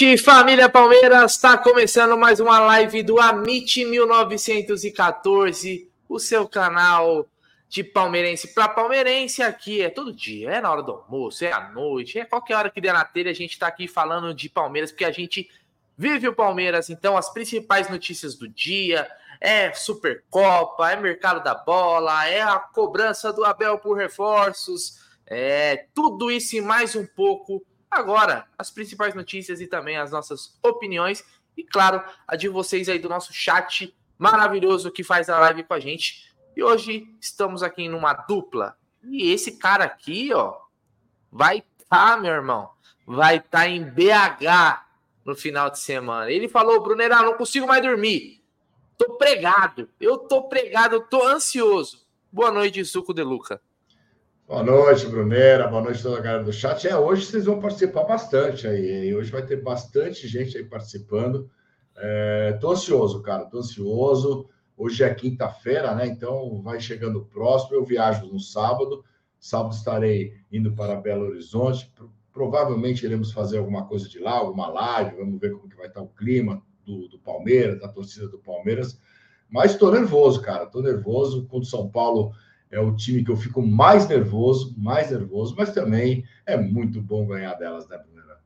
Noite, família Palmeiras. Está começando mais uma live do Amit 1914, o seu canal de palmeirense para palmeirense. Aqui é todo dia, é na hora do almoço, é à noite, é qualquer hora que der na telha. A gente está aqui falando de Palmeiras porque a gente vive o Palmeiras. Então, as principais notícias do dia é Supercopa, é mercado da bola, é a cobrança do Abel por reforços, é tudo isso e mais um pouco Agora, as principais notícias e também as nossas opiniões. E claro, a de vocês aí do nosso chat maravilhoso que faz a live com a gente. E hoje estamos aqui numa dupla. E esse cara aqui, ó, vai estar, tá, meu irmão, vai estar tá em BH no final de semana. Ele falou, Brunerá, não consigo mais dormir. Tô pregado. Eu tô pregado, tô ansioso. Boa noite, Suco de Luca. Boa noite, Brunera. Boa noite toda a galera do chat. É, hoje vocês vão participar bastante aí. Hoje vai ter bastante gente aí participando. É, tô ansioso, cara. Tô ansioso. Hoje é quinta-feira, né? Então vai chegando próximo. Eu viajo no sábado. Sábado estarei indo para Belo Horizonte. Provavelmente iremos fazer alguma coisa de lá, alguma live. Vamos ver como que vai estar o clima do, do Palmeiras, da torcida do Palmeiras. Mas estou nervoso, cara. Estou nervoso. Quando São Paulo é o time que eu fico mais nervoso, mais nervoso, mas também é muito bom ganhar delas, né, Brunera?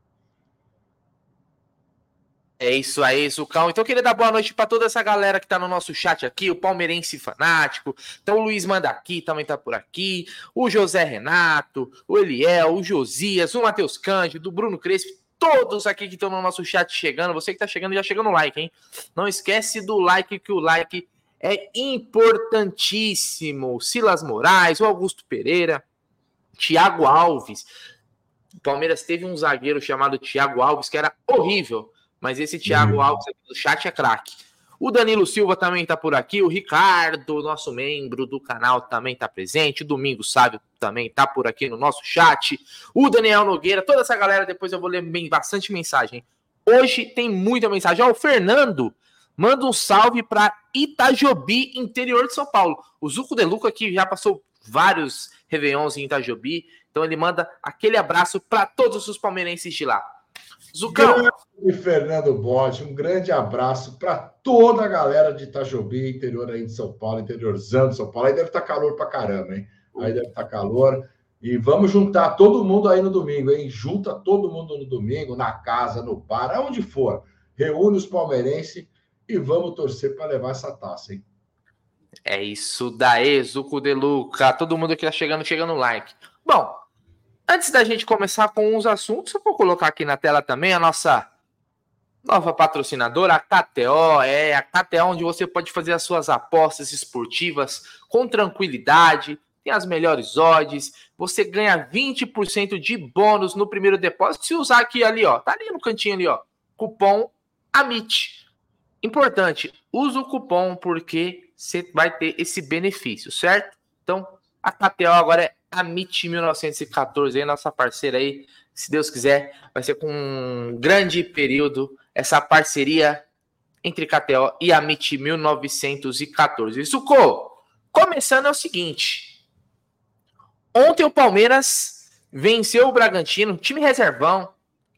É isso aí, Zucão. Então eu queria dar boa noite para toda essa galera que tá no nosso chat aqui, o palmeirense fanático. Então o Luiz manda aqui, também tá por aqui. O José Renato, o Eliel, o Josias, o Matheus Cândido, o Bruno Crespo, todos aqui que estão no nosso chat chegando. Você que tá chegando, já chega no like, hein? Não esquece do like, que o like é importantíssimo. Silas Moraes, o Augusto Pereira, Thiago Alves. O Palmeiras teve um zagueiro chamado Thiago Alves que era horrível, mas esse Thiago uhum. Alves aqui do chat é craque. O Danilo Silva também está por aqui, o Ricardo, nosso membro do canal, também está presente. O Domingo Sábio também está por aqui no nosso chat. O Daniel Nogueira, toda essa galera, depois eu vou ler bem, bastante mensagem. Hoje tem muita mensagem. Ó, o Fernando Manda um salve para Itajobi, interior de São Paulo. O Zuco de Luca aqui já passou vários Réveillons em Itajobi, então ele manda aquele abraço para todos os palmeirenses de lá. Zucão. Grande Fernando Botti, um grande abraço para toda a galera de Itajobi, interior aí de São Paulo, interiorzão de São Paulo. Aí deve estar tá calor para caramba, hein? Aí deve estar tá calor. E vamos juntar todo mundo aí no domingo, hein? Junta todo mundo no domingo, na casa, no bar, aonde for. Reúne os palmeirenses e vamos torcer para levar essa taça, hein? É isso daí, Zuco de Luca. Todo mundo que tá chegando, chegando no like. Bom, antes da gente começar com os assuntos, eu vou colocar aqui na tela também a nossa nova patrocinadora, a KTO. É a KTO onde você pode fazer as suas apostas esportivas com tranquilidade. Tem as melhores odds. Você ganha 20% de bônus no primeiro depósito. Se usar aqui ali, ó, tá ali no cantinho ali, ó, cupom AMIT. Importante, use o cupom porque você vai ter esse benefício, certo? Então, a KTO agora é a MIT 1914, aí, nossa parceira aí. Se Deus quiser, vai ser com um grande período essa parceria entre KTO e a MIT 1914. Suco, começando é o seguinte. Ontem o Palmeiras venceu o Bragantino, time reservão.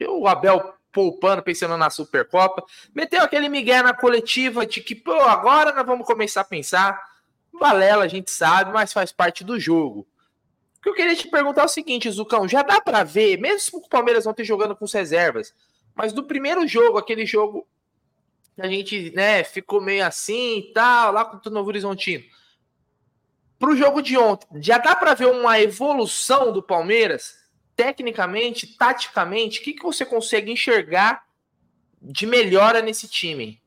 O Abel poupando, pensando na Supercopa. Meteu aquele migué na coletiva de que, pô, agora nós vamos começar a pensar. Balela, a gente sabe, mas faz parte do jogo. O que eu queria te perguntar é o seguinte, Zucão, já dá para ver, mesmo com o Palmeiras não ter jogando com reservas, mas do primeiro jogo, aquele jogo que a gente, né, ficou meio assim e tal, lá com o Novo Horizontino. Pro jogo de ontem, já dá para ver uma evolução do Palmeiras? Tecnicamente, taticamente, o que, que você consegue enxergar de melhora nesse time?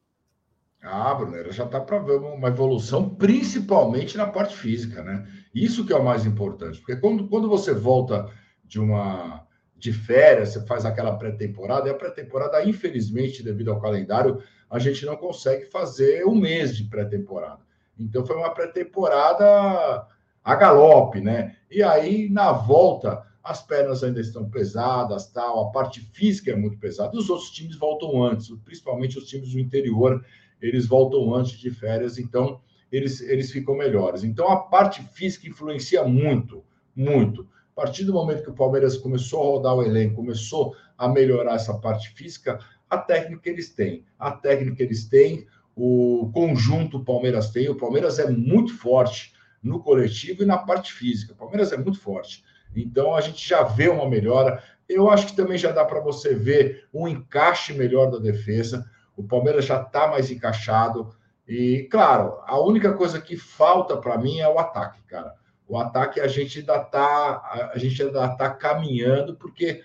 Ah, Brunera, já está para ver uma evolução, principalmente na parte física, né? Isso que é o mais importante, porque quando, quando você volta de uma de férias, você faz aquela pré-temporada, e a pré-temporada, infelizmente, devido ao calendário, a gente não consegue fazer um mês de pré-temporada. Então foi uma pré-temporada a galope, né? E aí, na volta, as pernas ainda estão pesadas, tal, a parte física é muito pesada. Os outros times voltam antes, principalmente os times do interior, eles voltam antes de férias, então eles, eles ficam melhores. Então a parte física influencia muito, muito. partir do momento que o Palmeiras começou a rodar o elenco, começou a melhorar essa parte física, a técnica eles têm. A técnica eles têm, o conjunto o Palmeiras tem. O Palmeiras é muito forte no coletivo e na parte física. O Palmeiras é muito forte. Então a gente já vê uma melhora. Eu acho que também já dá para você ver um encaixe melhor da defesa. O Palmeiras já está mais encaixado. E, claro, a única coisa que falta para mim é o ataque, cara. O ataque a gente ainda está a gente ainda está caminhando, porque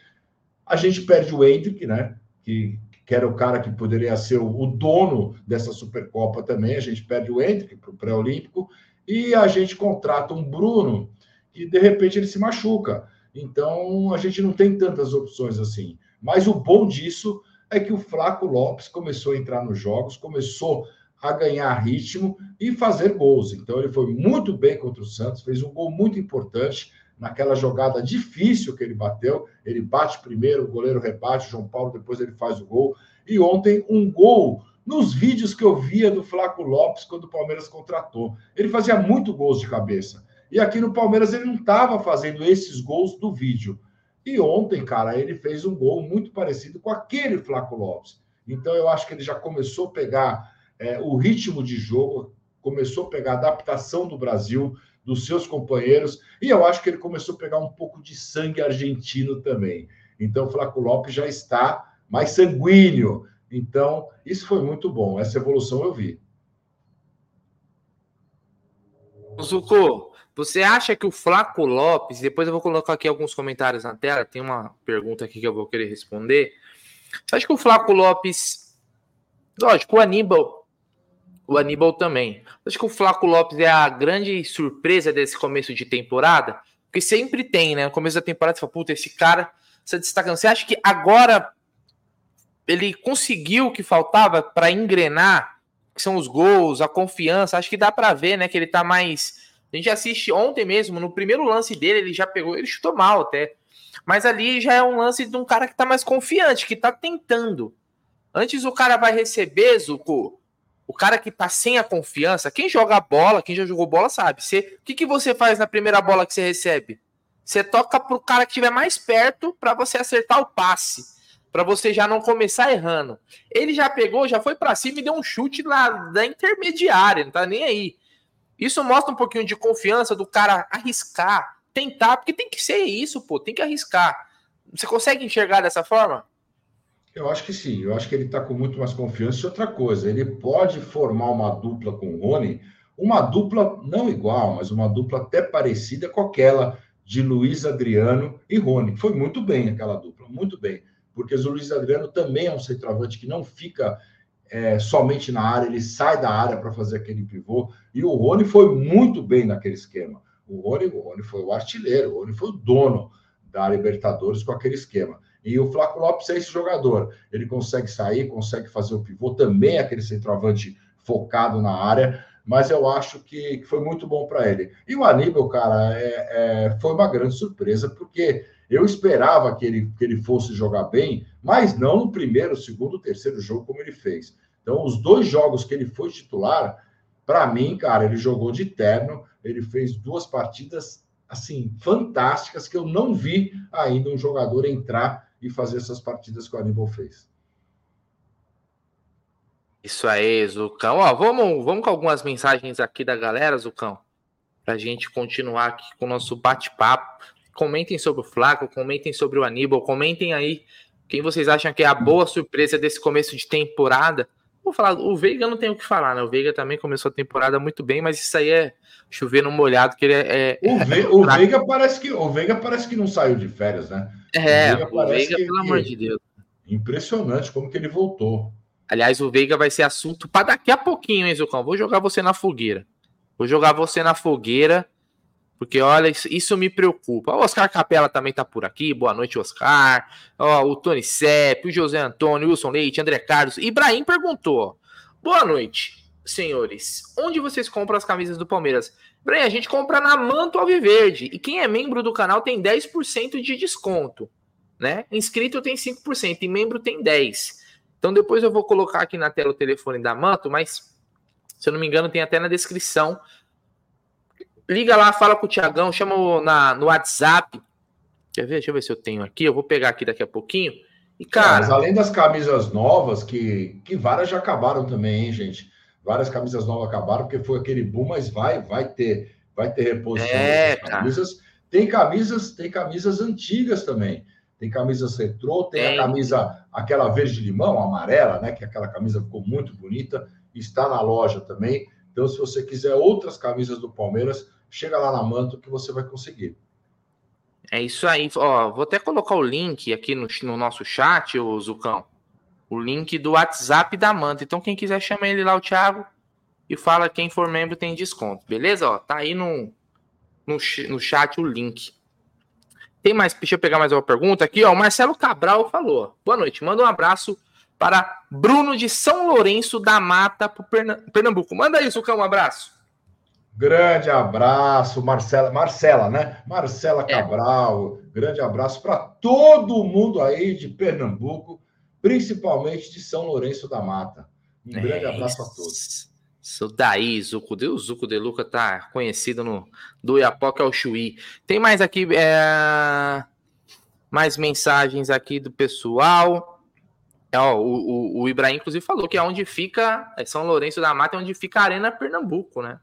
a gente perde o Hendrick, né? Que, que era o cara que poderia ser o, o dono dessa Supercopa também. A gente perde o Hendrick para o pré-olímpico e a gente contrata um Bruno que de repente ele se machuca. Então a gente não tem tantas opções assim. Mas o bom disso é que o Flaco Lopes começou a entrar nos jogos, começou a ganhar ritmo e fazer gols. Então ele foi muito bem contra o Santos, fez um gol muito importante naquela jogada difícil que ele bateu. Ele bate primeiro, o goleiro rebate, o João Paulo depois ele faz o gol. E ontem um gol nos vídeos que eu via do Flaco Lopes quando o Palmeiras contratou. Ele fazia muito gols de cabeça. E aqui no Palmeiras ele não estava fazendo esses gols do vídeo. E ontem, cara, ele fez um gol muito parecido com aquele Flaco Lopes. Então eu acho que ele já começou a pegar é, o ritmo de jogo, começou a pegar a adaptação do Brasil, dos seus companheiros, e eu acho que ele começou a pegar um pouco de sangue argentino também. Então o Flaco Lopes já está mais sanguíneo. Então, isso foi muito bom. Essa evolução eu vi. Zuko, você acha que o Flaco Lopes, depois eu vou colocar aqui alguns comentários na tela, tem uma pergunta aqui que eu vou querer responder. Você acha que o Flaco Lopes, lógico, o Aníbal, o Aníbal também. Você acha que o Flaco Lopes é a grande surpresa desse começo de temporada? Porque sempre tem, né? No começo da temporada você fala, puta, esse cara está destacando. Você acha que agora ele conseguiu o que faltava para engrenar, que são os gols, a confiança? Acho que dá para ver, né, que ele tá mais a gente assiste ontem mesmo, no primeiro lance dele, ele já pegou, ele chutou mal até. Mas ali já é um lance de um cara que tá mais confiante, que tá tentando. Antes o cara vai receber, Zuko, o cara que tá sem a confiança, quem joga bola, quem já jogou bola sabe. O que, que você faz na primeira bola que você recebe? Você toca pro cara que estiver mais perto para você acertar o passe, para você já não começar errando. Ele já pegou, já foi para cima e deu um chute lá da intermediária, não tá nem aí. Isso mostra um pouquinho de confiança do cara arriscar, tentar, porque tem que ser isso, pô, tem que arriscar. Você consegue enxergar dessa forma? Eu acho que sim, eu acho que ele está com muito mais confiança. E outra coisa, ele pode formar uma dupla com o Rony, uma dupla não igual, mas uma dupla até parecida com aquela de Luiz Adriano e Rony. Foi muito bem aquela dupla, muito bem. Porque o Luiz Adriano também é um centroavante que não fica é, somente na área, ele sai da área para fazer aquele pivô. E o Rony foi muito bem naquele esquema. O Rony, o Rony foi o artilheiro, o Rony foi o dono da Libertadores com aquele esquema. E o Flaco Lopes é esse jogador. Ele consegue sair, consegue fazer o pivô, também é aquele centroavante focado na área, mas eu acho que, que foi muito bom para ele. E o Aníbal, cara, é, é, foi uma grande surpresa, porque eu esperava que ele, que ele fosse jogar bem, mas não no primeiro, segundo, terceiro jogo como ele fez. Então, os dois jogos que ele foi titular, para mim, cara, ele jogou de terno, ele fez duas partidas assim fantásticas que eu não vi ainda um jogador entrar e fazer essas partidas que o Aníbal fez. Isso aí, Zucão. Ó, vamos, vamos com algumas mensagens aqui da galera, Zucão, para a gente continuar aqui com o nosso bate-papo. Comentem sobre o Flaco, comentem sobre o Aníbal, comentem aí quem vocês acham que é a boa surpresa desse começo de temporada. Vou falar, o Veiga não tem o que falar, né? O Veiga também começou a temporada muito bem, mas isso aí é chover no molhado, que ele é. é o, é Ve é o Veiga parece que o Veiga parece que não saiu de férias, né? É, o Veiga, o Veiga pelo amor de Deus. Impressionante como que ele voltou. Aliás, o Veiga vai ser assunto para daqui a pouquinho, hein, Zucão? Vou jogar você na fogueira. Vou jogar você na fogueira porque, olha, isso, me preocupa. O Oscar Capela também tá por aqui. Boa noite, Oscar. Ó, o Tony Sepp, o José Antônio, Wilson Leite, André Carlos. Ibrahim perguntou: Boa noite, senhores. Onde vocês compram as camisas do Palmeiras? Ibrahim, a gente compra na Manto Alviverde. E quem é membro do canal tem 10% de desconto. Né? Inscrito tem 5% e membro tem 10%. Então depois eu vou colocar aqui na tela o telefone da Manto, mas se eu não me engano, tem até na descrição liga lá, fala com o Tiagão, chama na, no WhatsApp Quer ver? Deixa eu ver se eu tenho aqui. Eu vou pegar aqui daqui a pouquinho. E, cara. Mas além das camisas novas, que, que várias já acabaram também, hein, gente? Várias camisas novas acabaram, porque foi aquele boom, mas vai, vai ter, vai ter reposição é, camisas. Tem camisas, tem camisas antigas também. Tem camisas retrô, tem, tem, a camisa, aquela verde limão, amarela, né? Que aquela camisa ficou muito bonita, está na loja também. Então, se você quiser outras camisas do Palmeiras, chega lá na Manto que você vai conseguir. É isso aí. Ó, vou até colocar o link aqui no, no nosso chat, o Zucão. O link do WhatsApp da Manta. Então, quem quiser, chama ele lá, o Thiago, e fala quem for membro tem desconto. Beleza? Ó, tá aí no, no, no chat o link. Tem mais? Deixa eu pegar mais uma pergunta aqui. Ó, o Marcelo Cabral falou: Boa noite, manda um abraço para Bruno de São Lourenço da Mata, Pernambuco. Manda aí, Zucão, um abraço. Grande abraço, Marcela, Marcela, né? Marcela é. Cabral, é. grande abraço para todo mundo aí de Pernambuco, principalmente de São Lourenço da Mata. Um é, grande abraço a todos. Isso daí, Zuco de, o Zuco de Luca tá conhecido no do Iapoca ao Chuí. Tem mais aqui, é, mais mensagens aqui do pessoal. É, ó, o, o, o Ibrahim, inclusive, falou que é onde fica, é São Lourenço da Mata, é onde fica a Arena Pernambuco, né?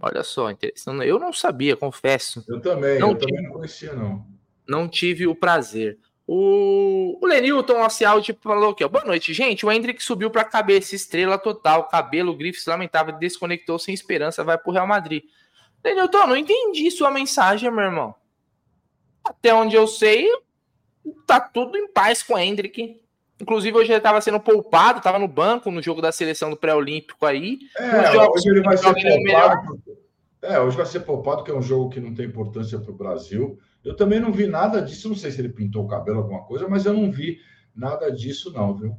Olha só, interessante. Eu não sabia, confesso. Eu também, não eu tive, também não conhecia, não. Não tive o prazer. O, o Lenilton tipo, falou aqui, ó. Boa noite, gente. O Hendrick subiu para a cabeça, estrela total, cabelo, grifes lamentável, desconectou sem esperança, vai pro Real Madrid. Lenilton, não entendi sua mensagem, meu irmão. Até onde eu sei, tá tudo em paz com o Hendrick. Inclusive, hoje ele estava sendo poupado, estava no banco no jogo da seleção do pré-olímpico aí. É, hoje ele vai ser poupado. É, hoje vai ser poupado, que é um jogo que não tem importância para o Brasil. Eu também não vi nada disso, não sei se ele pintou o cabelo, alguma coisa, mas eu não vi nada disso, não, viu?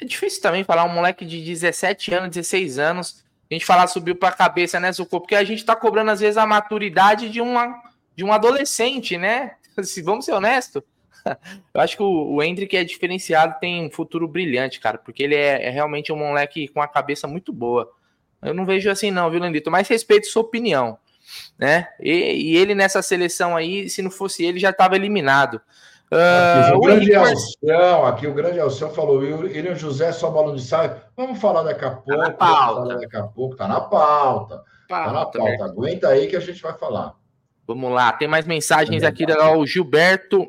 É difícil também falar um moleque de 17 anos, 16 anos, a gente falar subiu para a cabeça, né, Zucco? Porque a gente está cobrando, às vezes, a maturidade de, uma, de um adolescente, né? Se vamos ser honestos. Eu acho que o, o Hendrick é diferenciado, tem um futuro brilhante, cara, porque ele é, é, realmente um moleque com a cabeça muito boa. Eu não vejo assim, não, viu, Landito? Mas respeito sua opinião, né? E, e, ele nessa seleção aí, se não fosse ele, já estava eliminado. Uh, o, grande Alcião, aqui o grande Alcião falou, William José só balão de saio. Vamos falar daqui a pouco. Tá na pauta. Daqui a pouco, tá na pauta. pauta tá na pauta. Né? Aguenta aí que a gente vai falar. Vamos lá, tem mais mensagens aqui do Gilberto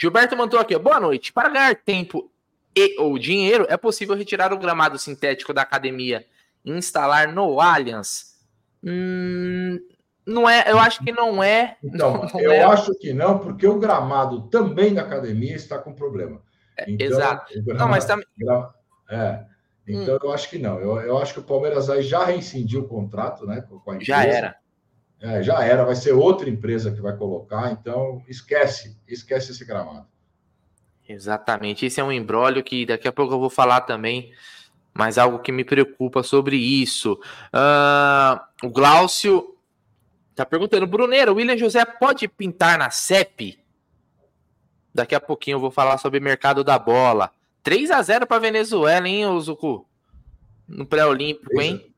Gilberto mandou aqui, boa noite. Para ganhar tempo e ou dinheiro, é possível retirar o gramado sintético da academia e instalar no Allianz? Hum, não é, eu acho que não é. Então, não, eu é. acho que não, porque o gramado também da academia está com problema. É, então, Exato. Gramado, não, mas também. É. Então, hum. eu acho que não. Eu, eu acho que o Palmeiras aí já reincidiu o contrato, né? Com a empresa. Já era. É, já era, vai ser outra empresa que vai colocar, então esquece, esquece esse gramado. Exatamente, esse é um embrólio que daqui a pouco eu vou falar também, mas algo que me preocupa sobre isso. Uh, o Glaucio tá perguntando, Bruneiro, William José pode pintar na CEP? Daqui a pouquinho eu vou falar sobre mercado da bola. 3 a 0 para Venezuela, hein, Ozuku? No pré-olímpico, hein?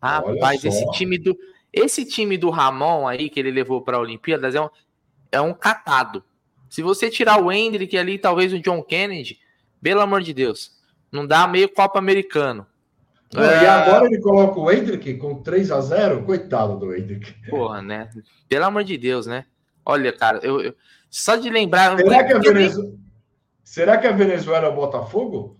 Rapaz, esse time do esse time do Ramon aí, que ele levou para a Olimpíadas, é um, é um catado. Se você tirar o Hendrick ali, talvez o John Kennedy, pelo amor de Deus, não dá meio Copa Americano. É... E agora ele coloca o Hendrick com 3 a 0 Coitado do Hendrick. Porra, né? Pelo amor de Deus, né? Olha, cara, eu, eu só de lembrar. Será que, a Venezuela... Será que a Venezuela é o Botafogo?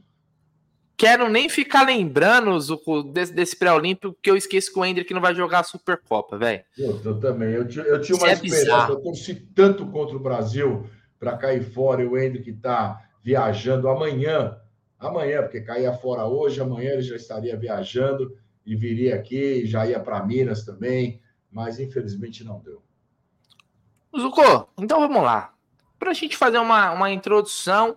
Quero nem ficar lembrando Zuko, desse, desse pré-olímpico, que eu esqueço que o Hendrick não vai jogar a Supercopa, velho. Eu, eu, também. Eu, eu tinha uma Isso é esperança. É eu torci tanto contra o Brasil para cair fora e o Hendrick tá viajando amanhã. Amanhã, porque caía fora hoje, amanhã ele já estaria viajando e viria aqui, já ia para Minas também, mas infelizmente não deu. Zuko, então vamos lá. Para a gente fazer uma, uma introdução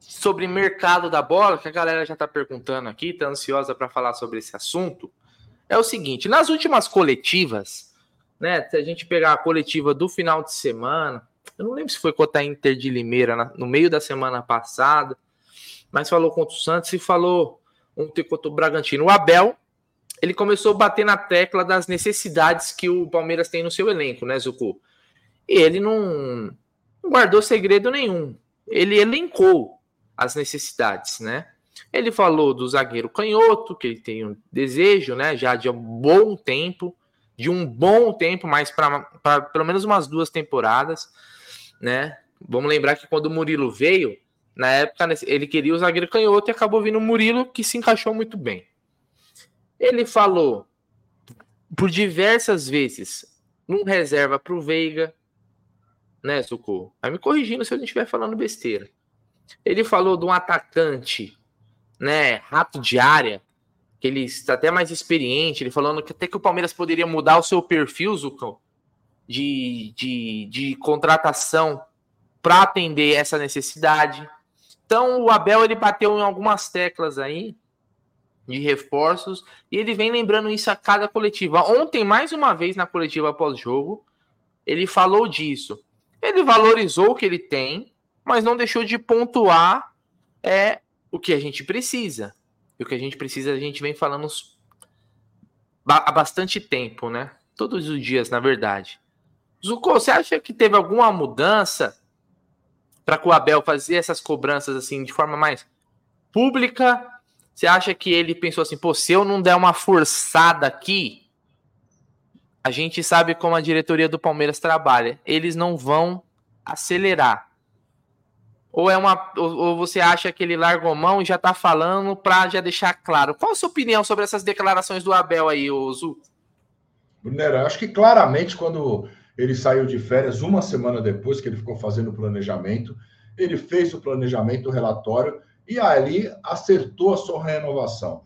sobre mercado da bola, que a galera já está perguntando aqui, está ansiosa para falar sobre esse assunto, é o seguinte: nas últimas coletivas, né? Se a gente pegar a coletiva do final de semana, eu não lembro se foi contra a Inter de Limeira no meio da semana passada, mas falou contra o Santos e falou ontem contra o Bragantino. O Abel, ele começou a bater na tecla das necessidades que o Palmeiras tem no seu elenco, né, Zucu? E ele não, não guardou segredo nenhum. Ele elencou as necessidades, né? Ele falou do zagueiro canhoto, que ele tem um desejo, né? Já de um bom tempo, de um bom tempo, mas para pelo menos umas duas temporadas, né? Vamos lembrar que quando o Murilo veio, na época ele queria o zagueiro canhoto e acabou vindo o Murilo, que se encaixou muito bem. Ele falou por diversas vezes um reserva para o Veiga, né, Zucco? Vai me corrigindo se eu não estiver falando besteira. Ele falou de um atacante, né, rato de área, que ele está até mais experiente. Ele falando que até que o Palmeiras poderia mudar o seu perfil, Zucco, de, de, de contratação para atender essa necessidade. Então o Abel ele bateu em algumas teclas aí de reforços e ele vem lembrando isso a cada coletiva. Ontem, mais uma vez na coletiva pós-jogo, ele falou disso. Ele valorizou o que ele tem, mas não deixou de pontuar é o que a gente precisa. E o que a gente precisa, a gente vem falando há bastante tempo, né? Todos os dias, na verdade. Zuko, você acha que teve alguma mudança para o Abel fazer essas cobranças assim de forma mais pública? Você acha que ele pensou assim, pô, se eu não der uma forçada aqui, a gente sabe como a diretoria do Palmeiras trabalha. Eles não vão acelerar. Ou é uma ou você acha que ele largou mão e já tá falando para já deixar claro. Qual a sua opinião sobre essas declarações do Abel aí, Zu? Brunero, acho que claramente quando ele saiu de férias uma semana depois que ele ficou fazendo o planejamento, ele fez o planejamento, o relatório e ali acertou a sua renovação.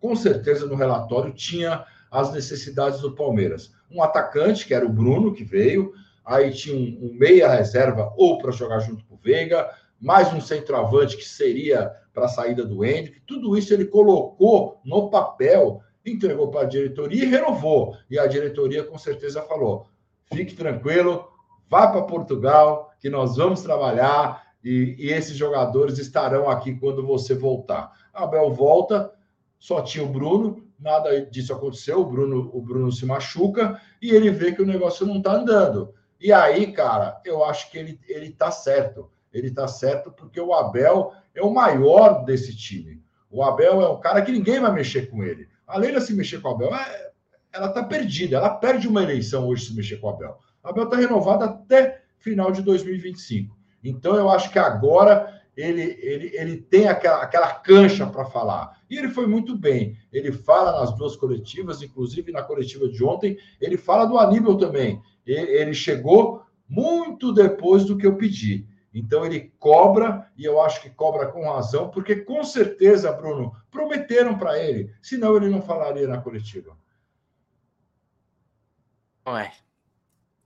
Com certeza no relatório tinha as necessidades do Palmeiras. Um atacante, que era o Bruno, que veio, aí tinha um, um meia reserva ou para jogar junto com o Veiga, mais um centroavante que seria para a saída do Hendrick. Tudo isso ele colocou no papel, entregou para a diretoria e renovou. E a diretoria com certeza falou: fique tranquilo, vá para Portugal, que nós vamos trabalhar e, e, esses jogadores estarão aqui quando você voltar. Abel volta, só tinha o Bruno, nada disso aconteceu, o Bruno, o Bruno se machuca e ele vê que o negócio não está andando. E aí, cara, eu acho que ele, ele tá certo. Ele tá certo porque o Abel é o maior desse time. O Abel é um cara que ninguém vai mexer com ele. A Leila se mexer com o Abel, é, ela tá perdida. Ela perde uma eleição hoje se mexer com o Abel. O Abel tá renovado até final de 2025. Então, eu acho que agora ele, ele, ele tem aquela, aquela cancha para falar. E ele foi muito bem. Ele fala nas duas coletivas, inclusive na coletiva de ontem, ele fala do Aníbal também. Ele chegou muito depois do que eu pedi. Então ele cobra, e eu acho que cobra com razão, porque com certeza, Bruno, prometeram para ele, senão ele não falaria na coletiva. Ué,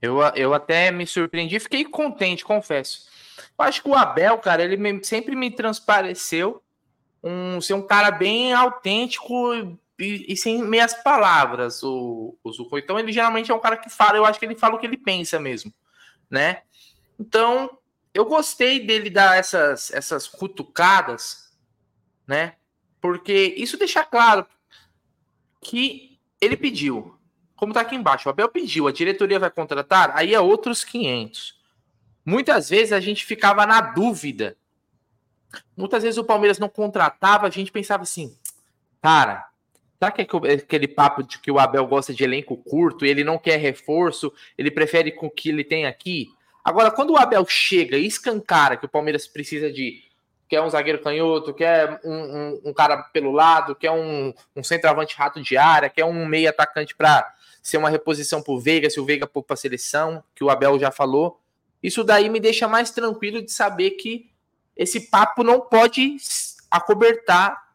eu, eu até me surpreendi, fiquei contente, confesso. Eu acho que o Abel, cara, ele me, sempre me transpareceu um, ser um cara bem autêntico e, e, sem meias palavras, o, o. Então, ele geralmente é um cara que fala, eu acho que ele fala o que ele pensa mesmo, né? Então, eu gostei dele dar essas, essas cutucadas, né? Porque isso deixa claro que ele pediu. Como tá aqui embaixo, o Abel pediu, a diretoria vai contratar, aí é outros 500. Muitas vezes a gente ficava na dúvida. Muitas vezes o Palmeiras não contratava, a gente pensava assim, cara, Sabe que aquele papo de que o Abel gosta de elenco curto ele não quer reforço, ele prefere com o que ele tem aqui? Agora, quando o Abel chega e escancara que o Palmeiras precisa de quer um zagueiro canhoto, quer um, um, um cara pelo lado, quer um, um centroavante rato de área, quer um meio atacante para ser uma reposição para o Veiga, se o Veiga for para a seleção, que o Abel já falou. Isso daí me deixa mais tranquilo de saber que esse papo não pode acobertar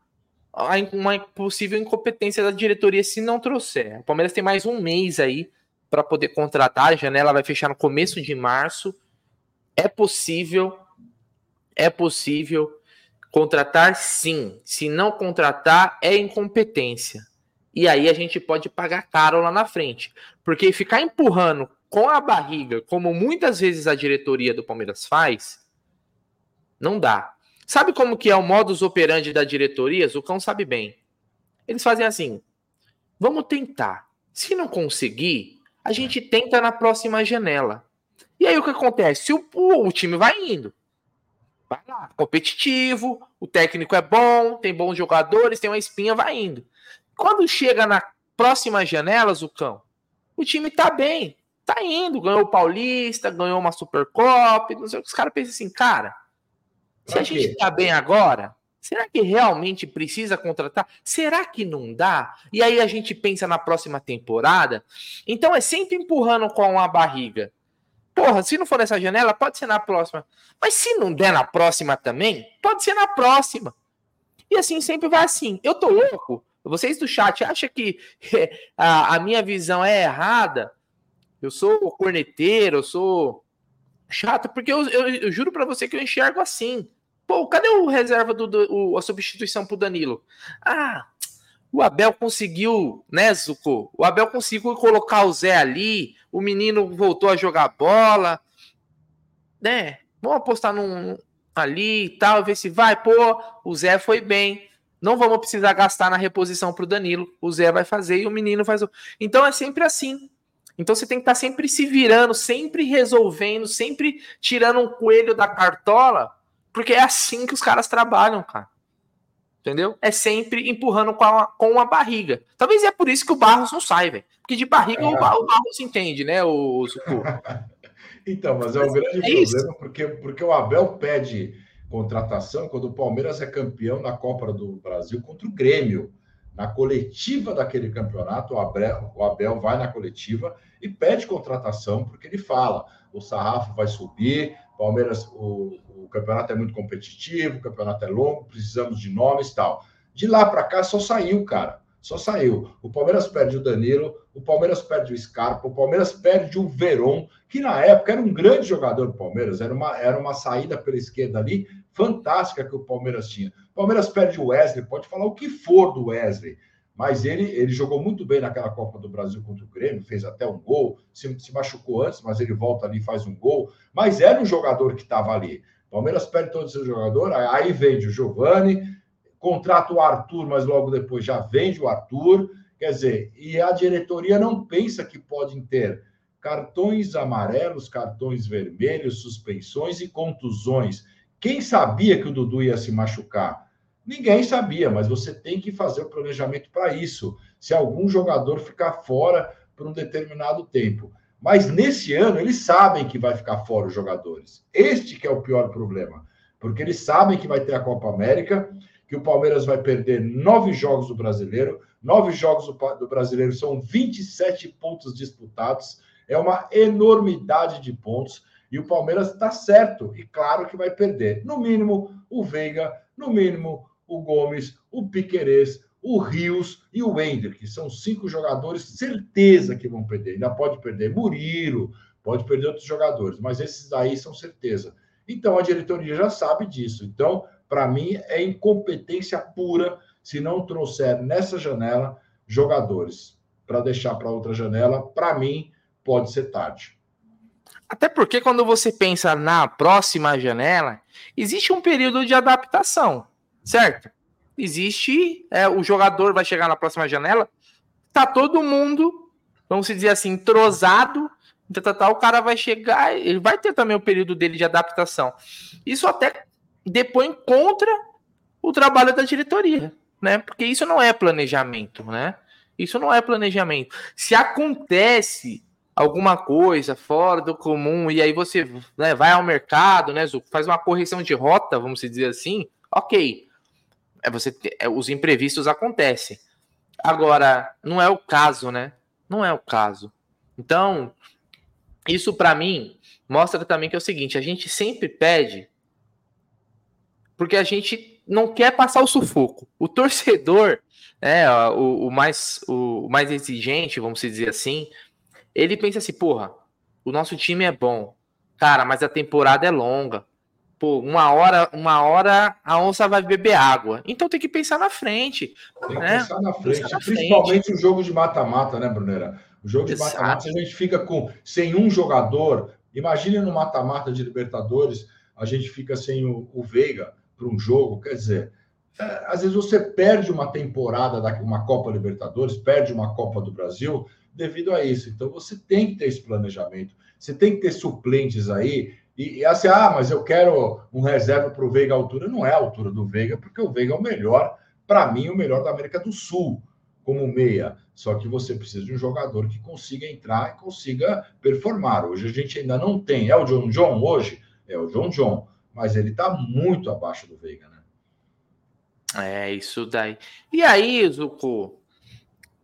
uma possível incompetência da diretoria se não trouxer. O Palmeiras tem mais um mês aí para poder contratar, a janela vai fechar no começo de março. É possível, é possível contratar sim. Se não contratar, é incompetência. E aí a gente pode pagar caro lá na frente. Porque ficar empurrando com a barriga, como muitas vezes a diretoria do Palmeiras faz, não dá. Sabe como que é o modus operandi da diretoria? O cão sabe bem. Eles fazem assim: vamos tentar. Se não conseguir, a gente tenta na próxima janela. E aí o que acontece? O, o, o time vai indo. Vai lá, competitivo, o técnico é bom, tem bons jogadores, tem uma espinha, vai indo. Quando chega na próxima janela, Zucão, o time tá bem, tá indo, ganhou o Paulista, ganhou uma Supercopa, não sei o que os caras pensam assim, cara, se a gente tá bem agora, será que realmente precisa contratar? Será que não dá? E aí a gente pensa na próxima temporada. Então é sempre empurrando com a barriga. Porra, se não for nessa janela, pode ser na próxima. Mas se não der na próxima também, pode ser na próxima. E assim sempre vai assim. Eu tô louco vocês do chat acham que a, a minha visão é errada? Eu sou corneteiro, eu sou chato, porque eu, eu, eu juro para você que eu enxergo assim. Pô, cadê o reserva do, do o, a substituição pro Danilo? Ah, o Abel conseguiu, né, Zuko? O Abel conseguiu colocar o Zé ali, o menino voltou a jogar bola, né? Vamos apostar num ali e tal, ver se vai. Pô, o Zé foi bem. Não vamos precisar gastar na reposição para o Danilo. O Zé vai fazer e o menino faz o. Então é sempre assim. Então você tem que estar tá sempre se virando, sempre resolvendo, sempre tirando um coelho da cartola, porque é assim que os caras trabalham, cara. Entendeu? É sempre empurrando com a, com a barriga. Talvez é por isso que o Barros não sai, velho. Porque de barriga é. o, Barros entende, né, o, o Então, mas é um grande é problema, porque, porque o Abel pede contratação quando o Palmeiras é campeão na Copa do Brasil contra o Grêmio. Na coletiva daquele campeonato, o Abel, o Abel vai na coletiva e pede contratação, porque ele fala: o sarrafo vai subir, Palmeiras, o, o campeonato é muito competitivo, o campeonato é longo, precisamos de nomes e tal. De lá para cá só saiu, cara. Só saiu. O Palmeiras perde o Danilo, o Palmeiras perde o Scarpa, o Palmeiras perde o Veron, que na época era um grande jogador do Palmeiras, era uma, era uma saída pela esquerda ali fantástica que o Palmeiras tinha. O Palmeiras perde o Wesley, pode falar o que for do Wesley, mas ele, ele jogou muito bem naquela Copa do Brasil contra o Grêmio, fez até um gol, se, se machucou antes, mas ele volta ali e faz um gol. Mas era um jogador que estava ali. Palmeiras perde todo o seu jogador, aí vende o Giovani, contrata o Arthur, mas logo depois já vende o Arthur. Quer dizer, e a diretoria não pensa que podem ter cartões amarelos, cartões vermelhos, suspensões e contusões. Quem sabia que o Dudu ia se machucar? Ninguém sabia, mas você tem que fazer o planejamento para isso. Se algum jogador ficar fora por um determinado tempo. Mas nesse ano eles sabem que vai ficar fora os jogadores. Este que é o pior problema, porque eles sabem que vai ter a Copa América que o Palmeiras vai perder nove jogos do brasileiro. Nove jogos do brasileiro são 27 pontos disputados, é uma enormidade de pontos. E o Palmeiras está certo, e claro que vai perder. No mínimo, o Veiga, no mínimo, o Gomes, o Piquerez, o Rios e o Wender, que são cinco jogadores, certeza que vão perder. Ainda pode perder Murilo, pode perder outros jogadores, mas esses aí são certeza. Então a diretoria já sabe disso. Então para mim, é incompetência pura se não trouxer nessa janela jogadores. Para deixar para outra janela, para mim, pode ser tarde. Até porque quando você pensa na próxima janela, existe um período de adaptação, certo? Existe, é, o jogador vai chegar na próxima janela, tá todo mundo, vamos dizer assim, entrosado, tá, tá, tá, o cara vai chegar, ele vai ter também o período dele de adaptação. Isso até depõe contra o trabalho da diretoria, né? Porque isso não é planejamento, né? Isso não é planejamento. Se acontece alguma coisa fora do comum e aí você né, vai ao mercado, né, faz uma correção de rota, vamos dizer assim, ok. É você é, os imprevistos acontecem. Agora, não é o caso, né? Não é o caso. Então, isso para mim mostra também que é o seguinte: a gente sempre pede porque a gente não quer passar o sufoco. O torcedor, né, o, o mais, o, o mais exigente, vamos dizer assim, ele pensa assim, porra, o nosso time é bom, cara, mas a temporada é longa. Pô, uma hora, uma hora a onça vai beber água. Então tem que pensar na frente. Tem que né? pensar na frente. Pensar na Principalmente frente. o jogo de mata-mata, né, Brunera? O jogo de mata-mata, a gente fica com sem um jogador. Imagine no mata-mata de Libertadores, a gente fica sem o, o Veiga para um jogo. Quer dizer, é, às vezes você perde uma temporada, uma Copa Libertadores, perde uma Copa do Brasil, devido a isso. Então você tem que ter esse planejamento, você tem que ter suplentes aí. E, e assim, ah, mas eu quero um reserva para o Veiga à altura. Não é a altura do Veiga, porque o Veiga é o melhor, para mim, o melhor da América do Sul, como meia. Só que você precisa de um jogador que consiga entrar e consiga performar. Hoje a gente ainda não tem. É o John John hoje? É o John John. Mas ele está muito abaixo do Veiga, né? É, isso daí. E aí, Zuko,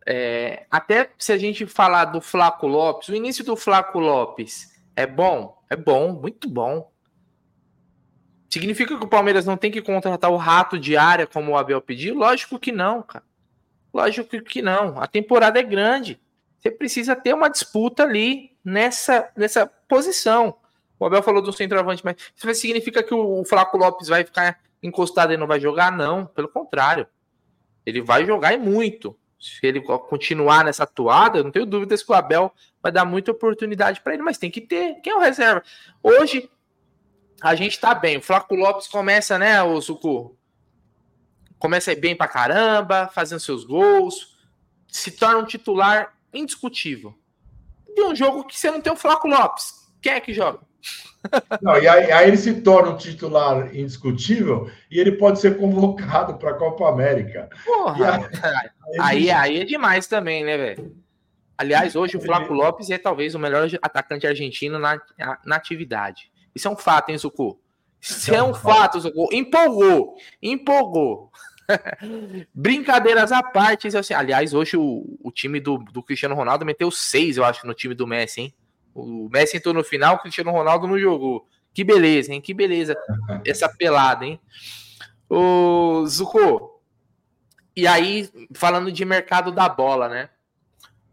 é, até se a gente falar do Flaco Lopes, o início do Flaco Lopes é bom? É bom, muito bom. Significa que o Palmeiras não tem que contratar o rato de área como o Abel pediu? Lógico que não, cara. Lógico que não. A temporada é grande. Você precisa ter uma disputa ali nessa, nessa posição. O Abel falou do centroavante, mas isso significa que o Flaco Lopes vai ficar encostado e não vai jogar? Não, pelo contrário. Ele vai jogar e muito. Se ele continuar nessa atuada, eu não tenho dúvidas que o Abel vai dar muita oportunidade para ele, mas tem que ter. Quem é o reserva? Hoje, a gente tá bem. O Flaco Lopes começa, né, o Sucu? Começa bem pra caramba, fazendo seus gols, se torna um titular indiscutível. De um jogo que você não tem o Flaco Lopes. Quem é que joga? Não, e aí, aí, ele se torna um titular indiscutível e ele pode ser convocado para a Copa América. Porra, aí, aí, aí, é demais também, né, velho? Aliás, hoje o Flaco Lopes é talvez o melhor atacante argentino na, na atividade. Isso é um fato, hein, Zucu? Isso é um fato, Zucu. Empolgou, empolgou. Brincadeiras à parte, assim, aliás, hoje o, o time do, do Cristiano Ronaldo meteu seis, eu acho, no time do Messi, hein? O Messi entrou no final, o Cristiano Ronaldo não jogou. Que beleza, hein? Que beleza essa pelada, hein? O Zuko. E aí, falando de mercado da bola, né?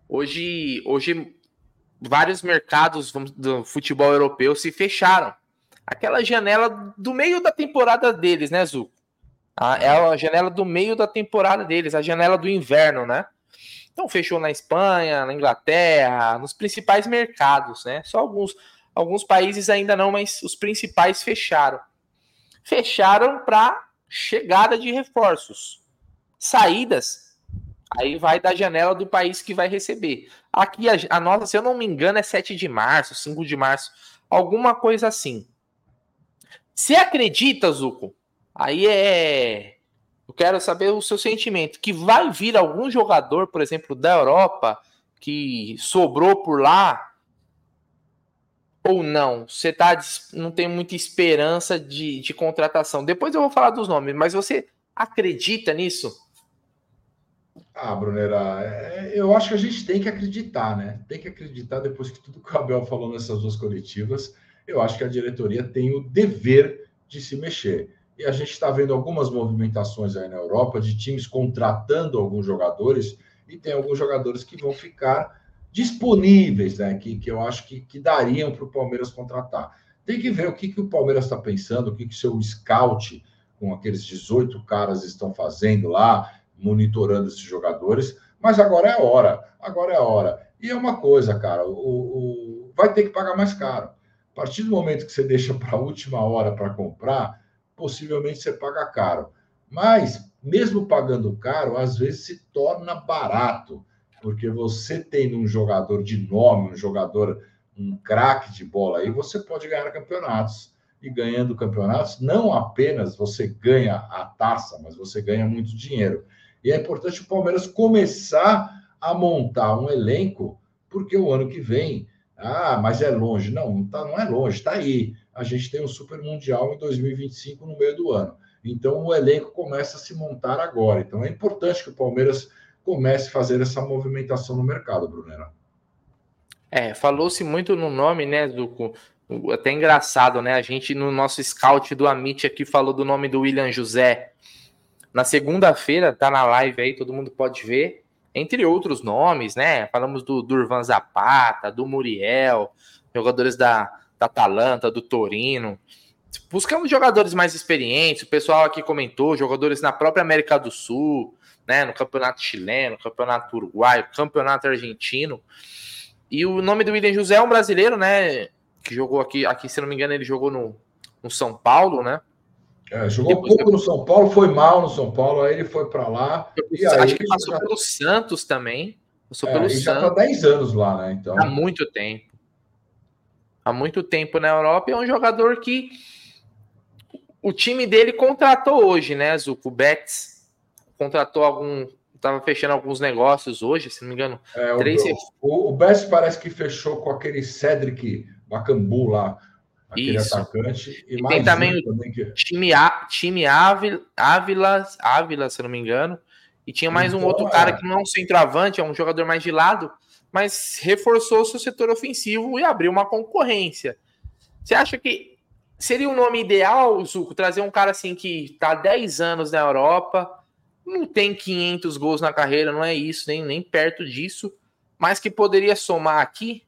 Hoje, hoje vários mercados do futebol europeu se fecharam. Aquela janela do meio da temporada deles, né, Zuko? é a janela do meio da temporada deles, a janela do inverno, né? Então fechou na Espanha, na Inglaterra, nos principais mercados, né? Só alguns, alguns países ainda não, mas os principais fecharam. Fecharam para chegada de reforços. Saídas, aí vai da janela do país que vai receber. Aqui a, a nossa, se eu não me engano, é 7 de março, 5 de março, alguma coisa assim. Você acredita, Zuko? Aí é eu quero saber o seu sentimento. Que vai vir algum jogador, por exemplo, da Europa, que sobrou por lá, ou não? Você tá, não tem muita esperança de, de contratação. Depois eu vou falar dos nomes, mas você acredita nisso? Ah, Brunera, é, eu acho que a gente tem que acreditar, né? Tem que acreditar depois que tudo que o Abel falou nessas duas coletivas. Eu acho que a diretoria tem o dever de se mexer. E a gente está vendo algumas movimentações aí na Europa de times contratando alguns jogadores e tem alguns jogadores que vão ficar disponíveis, né? Que, que eu acho que, que dariam para o Palmeiras contratar. Tem que ver o que, que o Palmeiras está pensando, o que, que seu scout, com aqueles 18 caras, estão fazendo lá, monitorando esses jogadores. Mas agora é a hora, agora é a hora. E é uma coisa, cara, o, o vai ter que pagar mais caro. A partir do momento que você deixa para a última hora para comprar, possivelmente você paga caro. Mas, mesmo pagando caro, às vezes se torna barato, porque você tendo um jogador de nome, um jogador, um craque de bola aí, você pode ganhar campeonatos. E ganhando campeonatos, não apenas você ganha a taça, mas você ganha muito dinheiro. E é importante o Palmeiras começar a montar um elenco, porque o ano que vem, ah, mas é longe. Não, tá, não é longe, está aí a gente tem o Super Mundial em 2025 no meio do ano. Então o elenco começa a se montar agora. Então é importante que o Palmeiras comece a fazer essa movimentação no mercado, Brunera. É, falou-se muito no nome, né, do até engraçado, né? A gente no nosso scout do Amit aqui falou do nome do William José. Na segunda-feira, tá na live aí, todo mundo pode ver. Entre outros nomes, né? Falamos do Durvan Zapata, do Muriel, jogadores da, da Atalanta, do Torino. Buscamos jogadores mais experientes, o pessoal aqui comentou, jogadores na própria América do Sul, né, no campeonato chileno, campeonato uruguaio, campeonato argentino. E o nome do William José é um brasileiro, né, que jogou aqui, aqui se não me engano, ele jogou no, no São Paulo, né? É, jogou Depois pouco no São Paulo, foi mal no São Paulo, aí ele foi para lá. e aí, acho que passou pelo Santos também. Passou é, pelo Santos. Já tá 10 anos lá, né? Então... Há muito tempo. Há muito tempo na Europa. E é um jogador que o time dele contratou hoje, né, Zuko? O Betis contratou algum. Tava fechando alguns negócios hoje, se não me engano. É, três... o, o, o Betis parece que fechou com aquele Cedric Bacambu lá. Aquele Isso. atacante. E, e tem também o também que... time, a, time Ávila, Ávila, Ávila, se não me engano. E tinha mais então, um outro cara é. que não é um centroavante, é um jogador mais de lado, mas reforçou o seu setor ofensivo e abriu uma concorrência. Você acha que seria um nome ideal, Zuco, trazer um cara assim que tá 10 anos na Europa, não tem 500 gols na carreira, não é isso, nem, nem perto disso, mas que poderia somar aqui?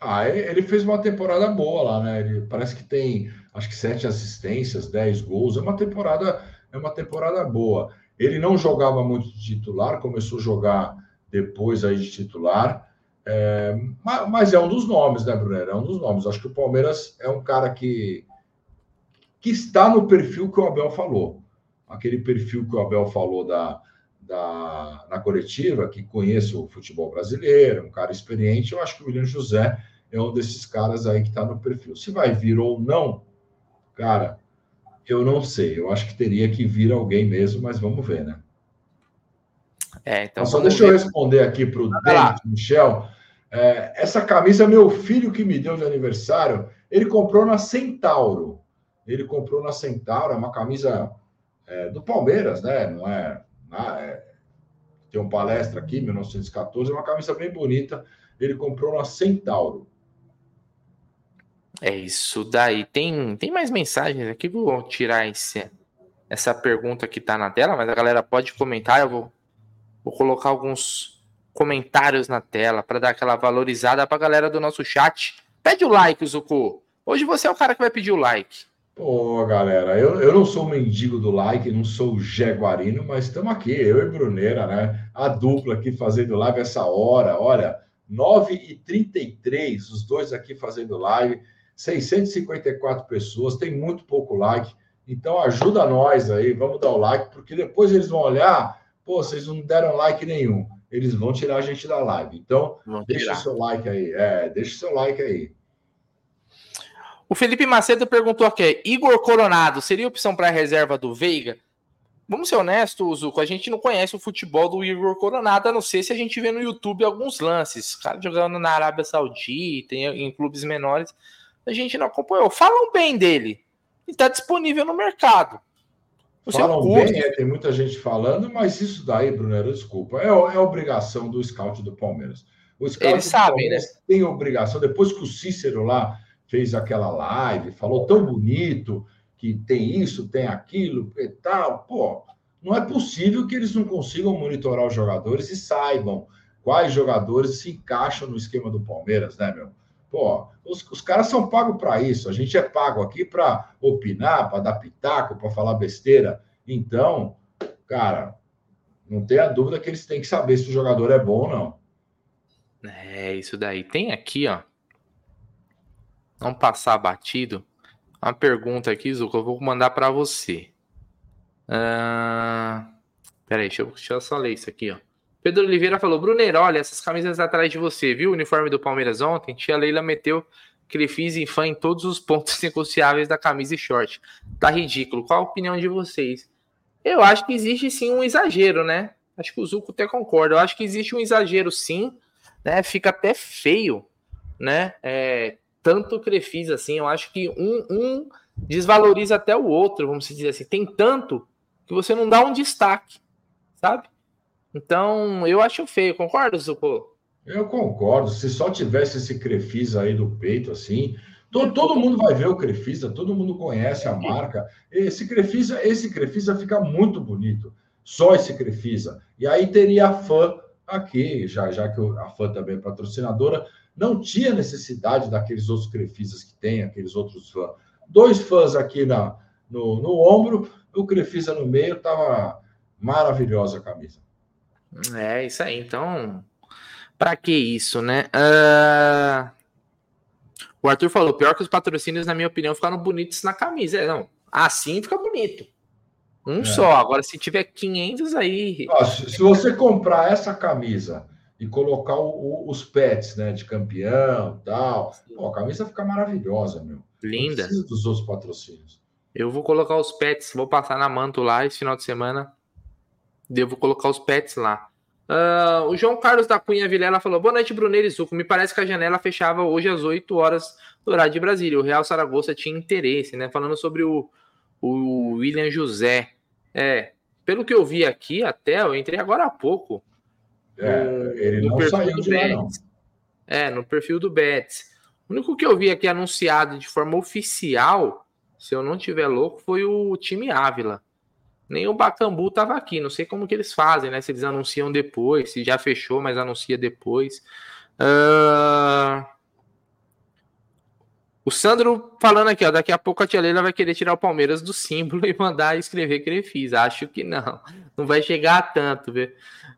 Ah, ele fez uma temporada boa lá, né? Ele parece que tem, acho que sete assistências, 10 gols. É uma temporada, é uma temporada boa. Ele não jogava muito de titular, começou a jogar depois aí de titular. É, mas é um dos nomes, né, Brunner? É um dos nomes. Acho que o Palmeiras é um cara que, que está no perfil que o Abel falou. Aquele perfil que o Abel falou da, da, na coletiva, que conhece o futebol brasileiro, um cara experiente. Eu acho que o William José é um desses caras aí que está no perfil. Se vai vir ou não, cara, eu não sei. Eu acho que teria que vir alguém mesmo, mas vamos ver, né? É, então só deixa ver. eu responder aqui para o David Michel. É, essa camisa, meu filho que me deu de aniversário, ele comprou na Centauro. Ele comprou na Centauro, é uma camisa é, do Palmeiras, né? Não é, não é, Tem um palestra aqui, 1914, é uma camisa bem bonita. Ele comprou na Centauro. É isso daí. Tem, tem mais mensagens aqui. Vou tirar esse, essa pergunta que está na tela, mas a galera pode comentar. Eu vou Vou colocar alguns comentários na tela para dar aquela valorizada para a galera do nosso chat. Pede o like, Zuko. Hoje você é o cara que vai pedir o like. Pô, galera, eu, eu não sou o mendigo do like, não sou o jaguarino, mas estamos aqui, eu e Bruneira, né? A dupla aqui fazendo live essa hora, olha, 9h33, os dois aqui fazendo live, 654 pessoas, tem muito pouco like, então ajuda nós aí, vamos dar o like, porque depois eles vão olhar pô, vocês não deram like nenhum. Eles vão tirar a gente da live. Então, deixa o seu like aí. É, deixa o seu like aí. O Felipe Macedo perguntou aqui: Igor Coronado seria opção para a reserva do Veiga? Vamos ser honestos, Zuko, a gente não conhece o futebol do Igor Coronado, a não ser se a gente vê no YouTube alguns lances. O cara jogando na Arábia Saudita, em, em clubes menores, a gente não acompanhou. Falam bem dele. Ele está disponível no mercado. Falam bem, é, tem muita gente falando, mas isso daí, Brunero, desculpa, é, é obrigação do scout do Palmeiras. O scout Eles sabem, né? tem obrigação, depois que o Cícero lá fez aquela live, falou tão bonito que tem isso, tem aquilo e tal, pô, não é possível que eles não consigam monitorar os jogadores e saibam quais jogadores se encaixam no esquema do Palmeiras, né, meu? Pô, os, os caras são pagos para isso. A gente é pago aqui para opinar, para dar pitaco, para falar besteira. Então, cara, não tenha dúvida que eles têm que saber se o jogador é bom ou não. É, isso daí. Tem aqui, ó. Não passar batido. Uma pergunta aqui, Zuko, eu vou mandar para você. Uh... Peraí, deixa eu, deixa eu só ler isso aqui, ó. Pedro Oliveira falou: Bruneiro, olha, essas camisas atrás de você, viu? O uniforme do Palmeiras ontem. Tia Leila meteu que ele fiz em fã em todos os pontos negociáveis da camisa e short. Tá ridículo. Qual a opinião de vocês? Eu acho que existe sim um exagero, né? Acho que o Zuco até concorda. Eu acho que existe um exagero sim, né? Fica até feio, né? É, tanto Crefis assim. Eu acho que um, um desvaloriza até o outro, vamos dizer assim. Tem tanto que você não dá um destaque, sabe? Então, eu acho feio, concorda, Zuko? Eu concordo. Se só tivesse esse Crefisa aí do peito, assim, todo, todo mundo vai ver o Crefisa, todo mundo conhece a marca. Esse Crefisa, esse Crefisa fica muito bonito. Só esse Crefisa. E aí teria a fã aqui, já, já que a fã também é patrocinadora, não tinha necessidade daqueles outros Crefisas que tem, aqueles outros fãs. Dois fãs aqui na, no, no ombro, o Crefisa no meio, tava maravilhosa a camisa. É, isso aí. Então, para que isso, né? Uh... O Arthur falou: pior que os patrocínios, na minha opinião, ficaram bonitos na camisa. É, não, assim fica bonito. Um é. só. Agora, se tiver 500 aí. se, se, você comprar essa camisa e colocar o, o, os pets, né, de campeão tal, pô, a camisa fica maravilhosa, meu. Linda. Dos outros patrocínios. Eu vou colocar os pets, vou passar na manto lá esse final de semana. Devo colocar os pets lá. Uh, o João Carlos da Cunha Vilela falou: Boa noite, Bruneiro e Suco. Me parece que a janela fechava hoje às 8 horas do horário de Brasília. O Real Saragoça tinha interesse, né? Falando sobre o, o William José. É, pelo que eu vi aqui, até eu entrei agora há pouco. É, no, ele no não saiu de lá, não. É, no perfil do Betis. O único que eu vi aqui anunciado de forma oficial, se eu não tiver louco, foi o time Ávila. Nem o Bacambu estava aqui. Não sei como que eles fazem, né? Se eles anunciam depois, se já fechou, mas anuncia depois. Uh... O Sandro falando aqui, ó, daqui a pouco a tia Leila vai querer tirar o Palmeiras do símbolo e mandar escrever que ele fez. Acho que não. Não vai chegar a tanto, velho.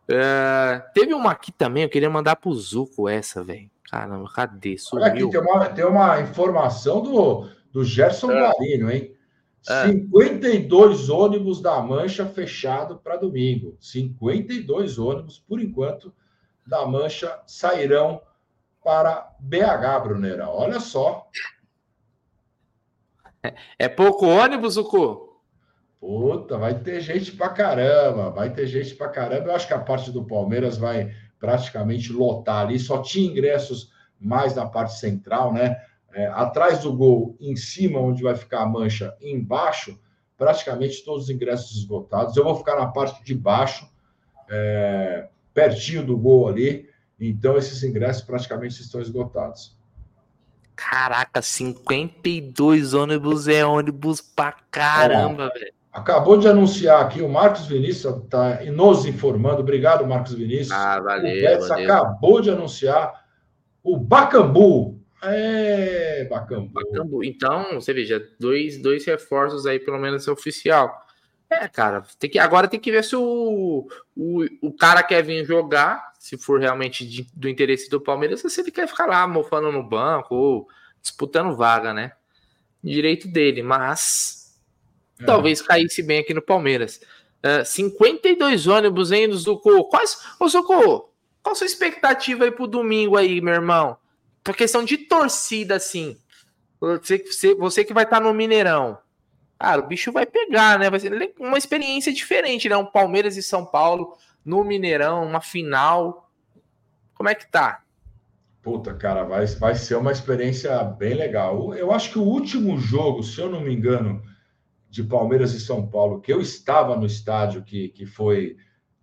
Uh... Teve uma aqui também, eu queria mandar pro Zuco essa, velho. Caramba, cadê? Sumiu. Olha aqui, tem uma, tem uma informação do, do Gerson é. Guarino, hein? É. 52 ônibus da Mancha fechado para domingo. 52 ônibus, por enquanto, da Mancha sairão para BH, Brunera. Olha só. É, pouco ônibus, Uco? Puta, vai ter gente para caramba, vai ter gente para caramba. Eu acho que a parte do Palmeiras vai praticamente lotar ali. Só tinha ingressos mais na parte central, né? É, atrás do gol, em cima, onde vai ficar a mancha, embaixo, praticamente todos os ingressos esgotados. Eu vou ficar na parte de baixo, é, pertinho do gol ali. Então, esses ingressos praticamente estão esgotados. Caraca, 52 ônibus é ônibus pra caramba, é. velho. Acabou de anunciar aqui o Marcos Vinícius, está nos informando. Obrigado, Marcos Vinícius. Ah, valeu. O valeu. acabou de anunciar o Bacambu, é, Bacambu. Bacambu. Então, você veja, dois, dois reforços aí, pelo menos oficial. É, cara, tem que, agora tem que ver se o, o, o cara quer vir jogar, se for realmente de, do interesse do Palmeiras, ou se ele quer ficar lá mofando no banco ou disputando vaga, né? Direito dele, mas é. talvez caísse bem aqui no Palmeiras. Uh, 52 ônibus, hein, do Zucco? Quais. Ô, Zucco, qual a sua expectativa aí pro domingo aí, meu irmão? Por questão de torcida, assim, você, você, que vai estar tá no Mineirão, cara, o bicho vai pegar, né? Vai ser uma experiência diferente, né? Um Palmeiras e São Paulo no Mineirão, uma final. Como é que tá? Puta, cara, vai, vai ser uma experiência bem legal. Eu acho que o último jogo, se eu não me engano, de Palmeiras e São Paulo, que eu estava no estádio que, que foi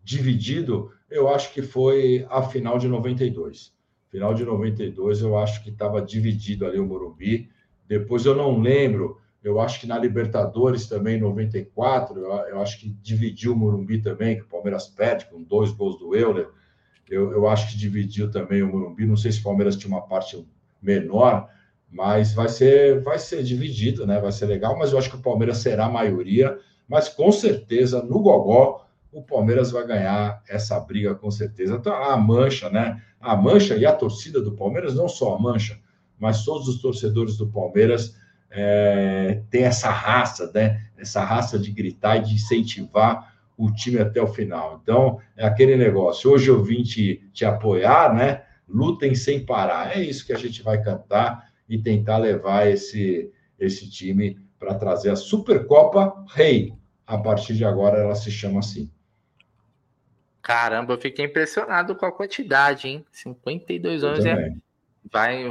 dividido, eu acho que foi a final de 92. Final de 92, eu acho que estava dividido ali o Morumbi. Depois eu não lembro, eu acho que na Libertadores também, 94, eu, eu acho que dividiu o Morumbi também, que o Palmeiras perde com dois gols do Euler. Eu, eu acho que dividiu também o Morumbi. Não sei se o Palmeiras tinha uma parte menor, mas vai ser, vai ser dividido, né? Vai ser legal, mas eu acho que o Palmeiras será a maioria. Mas com certeza, no Gogó, o Palmeiras vai ganhar essa briga com certeza. Então, a mancha, né? A mancha e a torcida do Palmeiras, não só a mancha, mas todos os torcedores do Palmeiras é, têm essa raça, né? Essa raça de gritar e de incentivar o time até o final. Então, é aquele negócio. Hoje eu vim te, te apoiar, né? Lutem sem parar. É isso que a gente vai cantar e tentar levar esse, esse time para trazer a Supercopa Rei. A partir de agora ela se chama assim. Caramba, eu fiquei impressionado com a quantidade, hein? 52 anos é. Vai,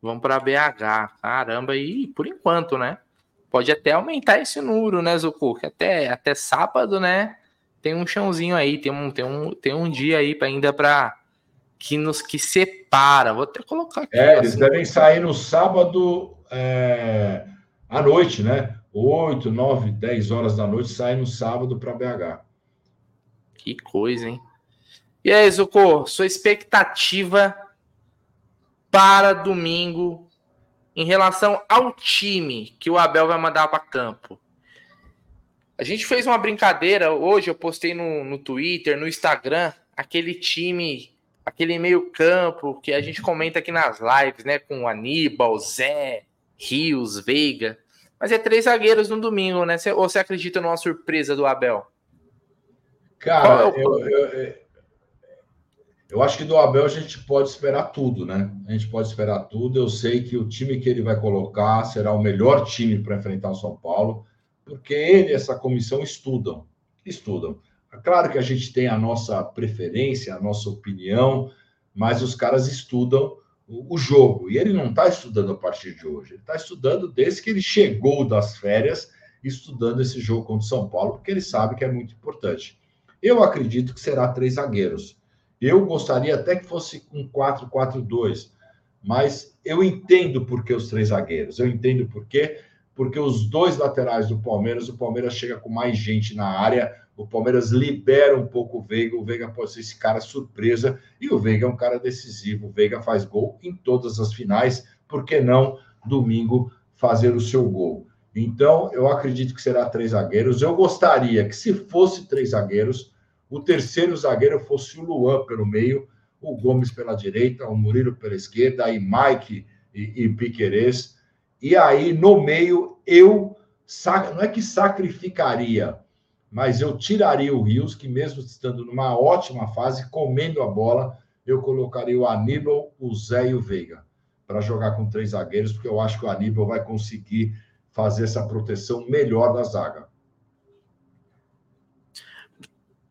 vão, para BH. Caramba, e por enquanto, né? Pode até aumentar esse número, né, Zucu? Até, até sábado, né? Tem um chãozinho aí, tem um, tem um, tem um dia aí para ainda para que nos que separa. Vou até colocar aqui. É, eles assim. devem sair no sábado é, à noite, né? 8, 9, 10 horas da noite, saem no sábado para BH. Que coisa, hein? E aí, Zuko, sua expectativa para domingo em relação ao time que o Abel vai mandar para campo? A gente fez uma brincadeira hoje, eu postei no, no Twitter, no Instagram, aquele time, aquele meio-campo que a gente comenta aqui nas lives, né? Com Aníbal, Zé, Rios, Veiga. Mas é três zagueiros no domingo, né? Ou você acredita numa surpresa do Abel? Cara, é eu, eu, eu acho que do Abel a gente pode esperar tudo, né? A gente pode esperar tudo. Eu sei que o time que ele vai colocar será o melhor time para enfrentar o São Paulo, porque ele e essa comissão estudam. Estudam. É claro que a gente tem a nossa preferência, a nossa opinião, mas os caras estudam o, jogo. E ele não está estudando a partir de hoje, ele está estudando desde que ele chegou das férias, estudando esse jogo contra o São Paulo, porque ele sabe que é muito importante. Eu acredito que será três zagueiros. Eu gostaria até que fosse um 4-4-2, mas eu entendo por que os três zagueiros. Eu entendo por quê, porque os dois laterais do Palmeiras, o Palmeiras chega com mais gente na área, o Palmeiras libera um pouco o Veiga, o Veiga pode ser esse cara surpresa, e o Veiga é um cara decisivo. O Veiga faz gol em todas as finais, por que não domingo fazer o seu gol? Então, eu acredito que será três zagueiros. Eu gostaria que, se fosse três zagueiros, o terceiro zagueiro fosse o Luan pelo meio, o Gomes pela direita, o Murilo pela esquerda, aí Mike e, e Piquerez. E aí, no meio, eu não é que sacrificaria, mas eu tiraria o Rios, que mesmo estando numa ótima fase, comendo a bola, eu colocaria o Aníbal, o Zé e o Veiga para jogar com três zagueiros, porque eu acho que o Aníbal vai conseguir fazer essa proteção melhor da zaga.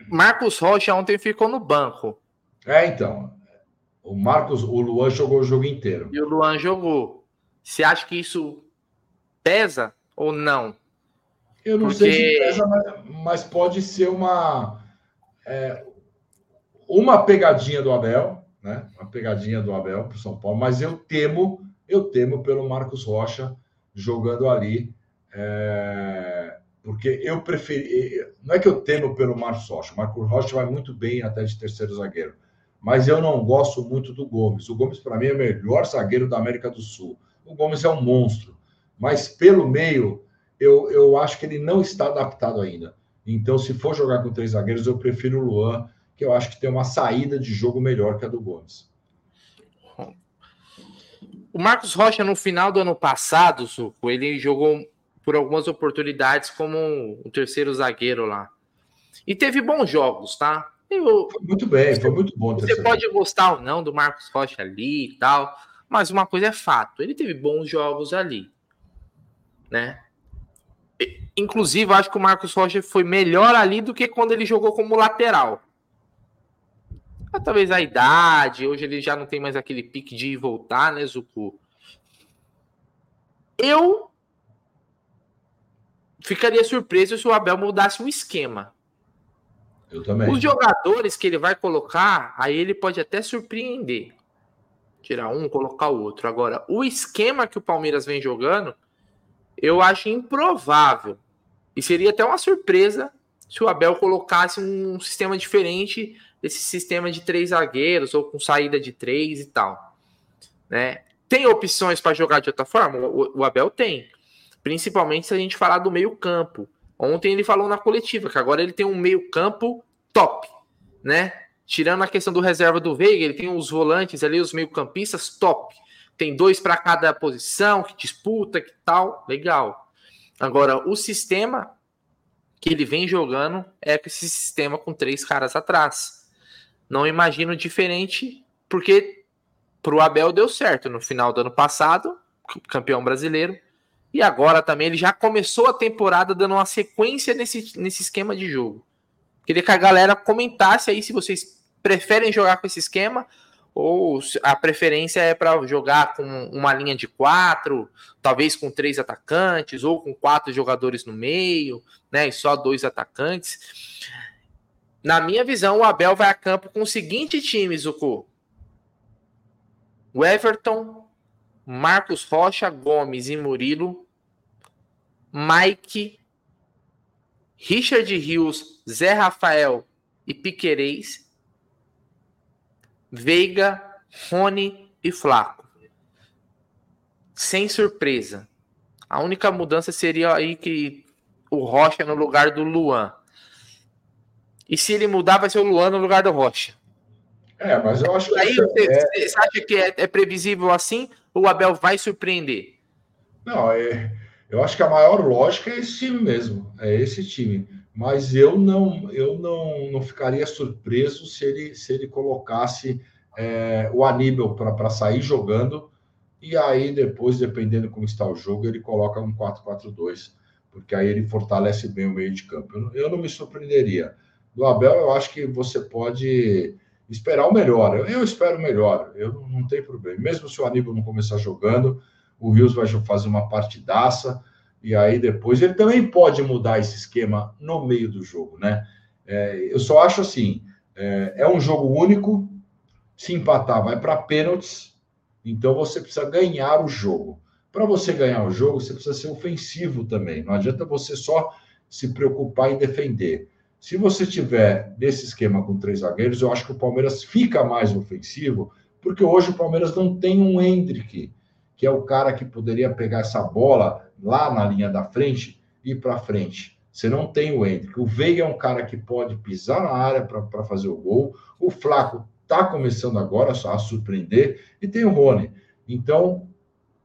Marcos Rocha ontem ficou no banco. É, então. O Marcos, o Luan jogou o jogo inteiro. E o Luan jogou. Você acha que isso pesa ou não? Eu não Porque... sei se pesa, mas, pode ser uma é, uma pegadinha do Abel, né? Uma pegadinha do Abel para o São Paulo, mas eu temo, eu temo pelo Marcos Rocha jogando ali, é, porque eu preferi. Não é que eu temo pelo Marcos Rocha, o Marcos Rocha vai muito bem até de terceiro zagueiro, mas eu não gosto muito do Gomes. O Gomes, para mim, é o melhor zagueiro da América do Sul. O Gomes é um monstro, mas pelo meio eu, eu acho que ele não está adaptado ainda. Então, se for jogar com três zagueiros, eu prefiro o Luan, que eu acho que tem uma saída de jogo melhor que a do Gomes. O Marcos Rocha, no final do ano passado, Suco, ele jogou por algumas oportunidades como o terceiro zagueiro lá. E teve bons jogos, tá? Eu, foi muito bem, foi muito bom. Você pode gostar ou não do Marcos Rocha ali e tal, mas uma coisa é fato, ele teve bons jogos ali, né? Inclusive, acho que o Marcos Rocha foi melhor ali do que quando ele jogou como lateral. Ah, talvez a idade, hoje ele já não tem mais aquele pique de voltar, né, Zucu? Eu ficaria surpreso se o Abel mudasse o esquema. Eu também. Os jogadores que ele vai colocar, aí ele pode até surpreender. Tirar um, colocar o outro. Agora, o esquema que o Palmeiras vem jogando, eu acho improvável. E seria até uma surpresa se o Abel colocasse um sistema diferente desse sistema de três zagueiros ou com saída de três e tal. Né? Tem opções para jogar de outra forma? O, o, Abel tem. Principalmente se a gente falar do meio-campo. Ontem ele falou na coletiva que agora ele tem um meio-campo top, né? Tirando a questão do reserva do Veiga, ele tem os volantes ali, os meio-campistas top tem dois para cada posição, que disputa, que tal, legal. Agora, o sistema que ele vem jogando é esse sistema com três caras atrás. Não imagino diferente, porque para o Abel deu certo no final do ano passado, campeão brasileiro, e agora também ele já começou a temporada dando uma sequência nesse, nesse esquema de jogo. Queria que a galera comentasse aí se vocês preferem jogar com esse esquema ou a preferência é para jogar com uma linha de quatro, talvez com três atacantes, ou com quatro jogadores no meio, né? E só dois atacantes. Na minha visão, o Abel vai a campo com o seguinte time, Zuko. O Everton, Marcos Rocha, Gomes e Murilo, Mike, Richard Rios, Zé Rafael e Piquerez Veiga, Rony e Flaco. Sem surpresa. A única mudança seria aí que o Rocha no lugar do Luan. E se ele mudar, vai ser o Luan no lugar do Rocha. É, mas eu acho que. Aí você, é... você acha que é, é, previsível assim? Ou o Abel vai surpreender? Não, é, Eu acho que a maior lógica é esse time mesmo, é esse time. Mas eu não, eu não, não ficaria surpreso se ele, se ele colocasse é, o Aníbal para sair jogando e aí depois, dependendo como está o jogo, ele coloca um 4-4-2, porque aí ele fortalece bem o meio de campo. Eu, eu não me surpreenderia. Do Abel, eu acho que você pode esperar o melhor. Eu, eu espero o melhor, eu não, não tenho problema. Mesmo se o Aníbal não começar jogando, o Rios vai fazer uma partidaça, e aí depois ele também pode mudar esse esquema no meio do jogo, né? É, eu só acho assim: é, é, um jogo único, se empatar, vai para pênaltis, então você precisa ganhar o jogo. Para você ganhar o jogo, você precisa ser ofensivo também. Não adianta você só se preocupar em defender. Se você tiver nesse esquema com três zagueiros, eu acho que o Palmeiras fica mais ofensivo, porque hoje o Palmeiras não tem um Hendrick que é o cara que poderia pegar essa bola lá na linha da frente e para frente. Você não tem o Hendrick. O Veiga é um cara que pode pisar na área para fazer o gol. O Flaco está começando agora a surpreender. E tem o Rony. Então,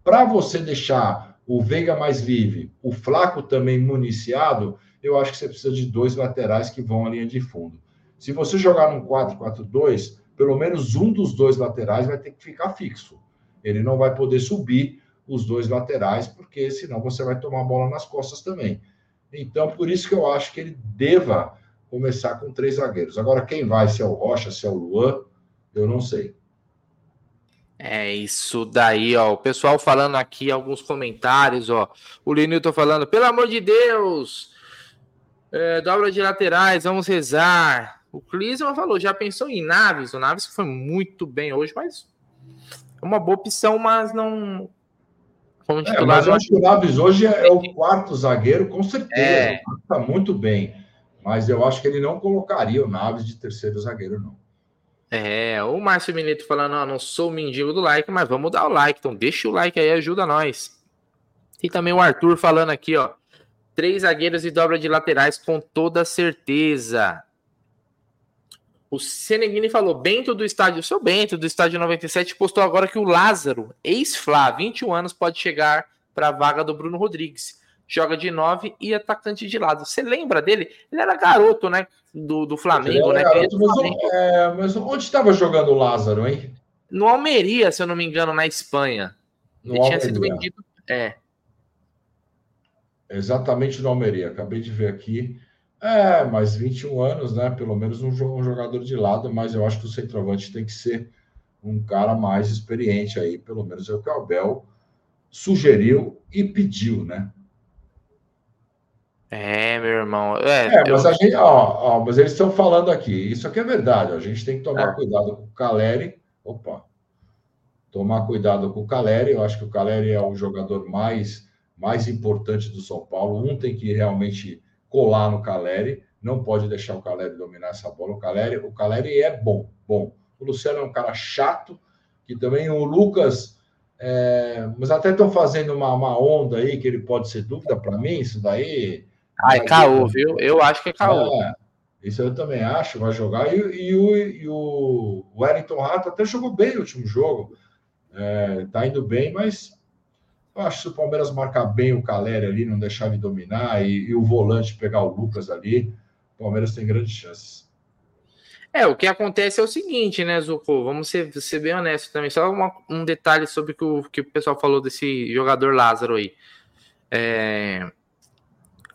para você deixar o Veiga mais livre, o Flaco também municiado, eu acho que você precisa de dois laterais que vão à linha de fundo. Se você jogar num 4-4-2, pelo menos um dos dois laterais vai ter que ficar fixo. Ele não vai poder subir os dois laterais, porque senão você vai tomar a bola nas costas também. Então, por isso que eu acho que ele deva começar com três zagueiros. Agora, quem vai, se é o Rocha, se é o Luan, eu não sei. É isso daí, ó. O pessoal falando aqui alguns comentários, ó. O Linilton falando, pelo amor de Deus, é, dobra de laterais, vamos rezar. O Clisman falou, já pensou em Naves? O Naves foi muito bem hoje, mas é uma boa opção, mas não. Como titular, é, mas eu acho que o Naves hoje é, é o quarto zagueiro, com certeza. É. Está muito bem. Mas eu acho que ele não colocaria o Naves de terceiro zagueiro, não. É, o Márcio Mineto falando, ó, não sou o mendigo do like, mas vamos dar o like. Então deixa o like aí, ajuda nós. E também o Arthur falando aqui, ó. Três zagueiros e dobra de laterais com toda certeza. O Seneghini falou, Bento do estádio, o seu Bento do estádio 97 postou agora que o Lázaro, ex-Flá, 21 anos, pode chegar para a vaga do Bruno Rodrigues. Joga de 9 e atacante de lado. Você lembra dele? Ele era garoto, né? Do, do Flamengo, né? Garoto, mas, Flamengo. É, mas, onde estava jogando o Lázaro, hein? No Almeria, se eu não me engano, na Espanha. No Ele Almeria. tinha sido vendido. É. Exatamente no Almeria. Acabei de ver aqui. É, mas 21 anos, né? Pelo menos um jogador de lado, mas eu acho que o centroavante tem que ser um cara mais experiente aí, pelo menos é o que o Abel sugeriu e pediu, né? É, meu irmão. É, é mas eu... a gente, ó, ó, mas eles estão falando aqui, isso aqui é verdade, ó, a gente tem que tomar é. cuidado com o Caleri. Opa, tomar cuidado com o Caleri. Eu acho que o Caleri é o jogador mais, mais importante do São Paulo. Um tem que realmente colar no Caleri, não pode deixar o Caleri dominar essa bola. O Caleri, o Caleri é bom, bom. O Luciano é um cara chato, que também o Lucas, é, mas até estão fazendo uma, uma onda aí que ele pode ser dúvida para mim, isso daí. Ah, é caô, viu? Eu acho que é caô. É, isso eu também acho, vai jogar. E, e, o, e o Wellington Rato até jogou bem no último jogo. É, tá indo bem, mas eu acho que se o Palmeiras marcar bem o Caleri ali, não deixar ele dominar e, e o volante pegar o Lucas ali, o Palmeiras tem grandes chances. É, o que acontece é o seguinte, né, Zuko? Vamos ser, ser bem honesto também. Só uma, um detalhe sobre o que, o que o pessoal falou desse jogador Lázaro aí. É,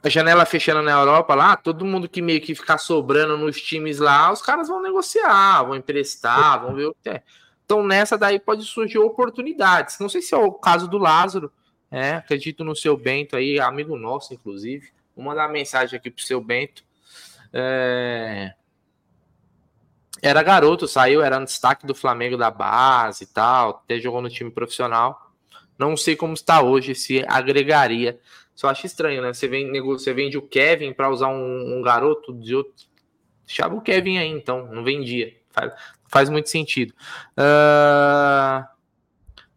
a janela fechando na Europa lá, todo mundo que meio que ficar sobrando nos times lá, os caras vão negociar, vão emprestar, vão ver o que é. Então, nessa daí pode surgir oportunidades. Não sei se é o caso do Lázaro, é, acredito no seu Bento aí, amigo nosso, inclusive. Vou mandar uma mensagem aqui pro seu Bento. É... Era garoto, saiu, era no destaque do Flamengo da base e tal, até jogou no time profissional. Não sei como está hoje, se agregaria. Só acho estranho, né? Você, vem, você vende o Kevin para usar um, um, garoto de outro. Deixava o Kevin aí, então, não vendia. Faz, muito sentido. Uh...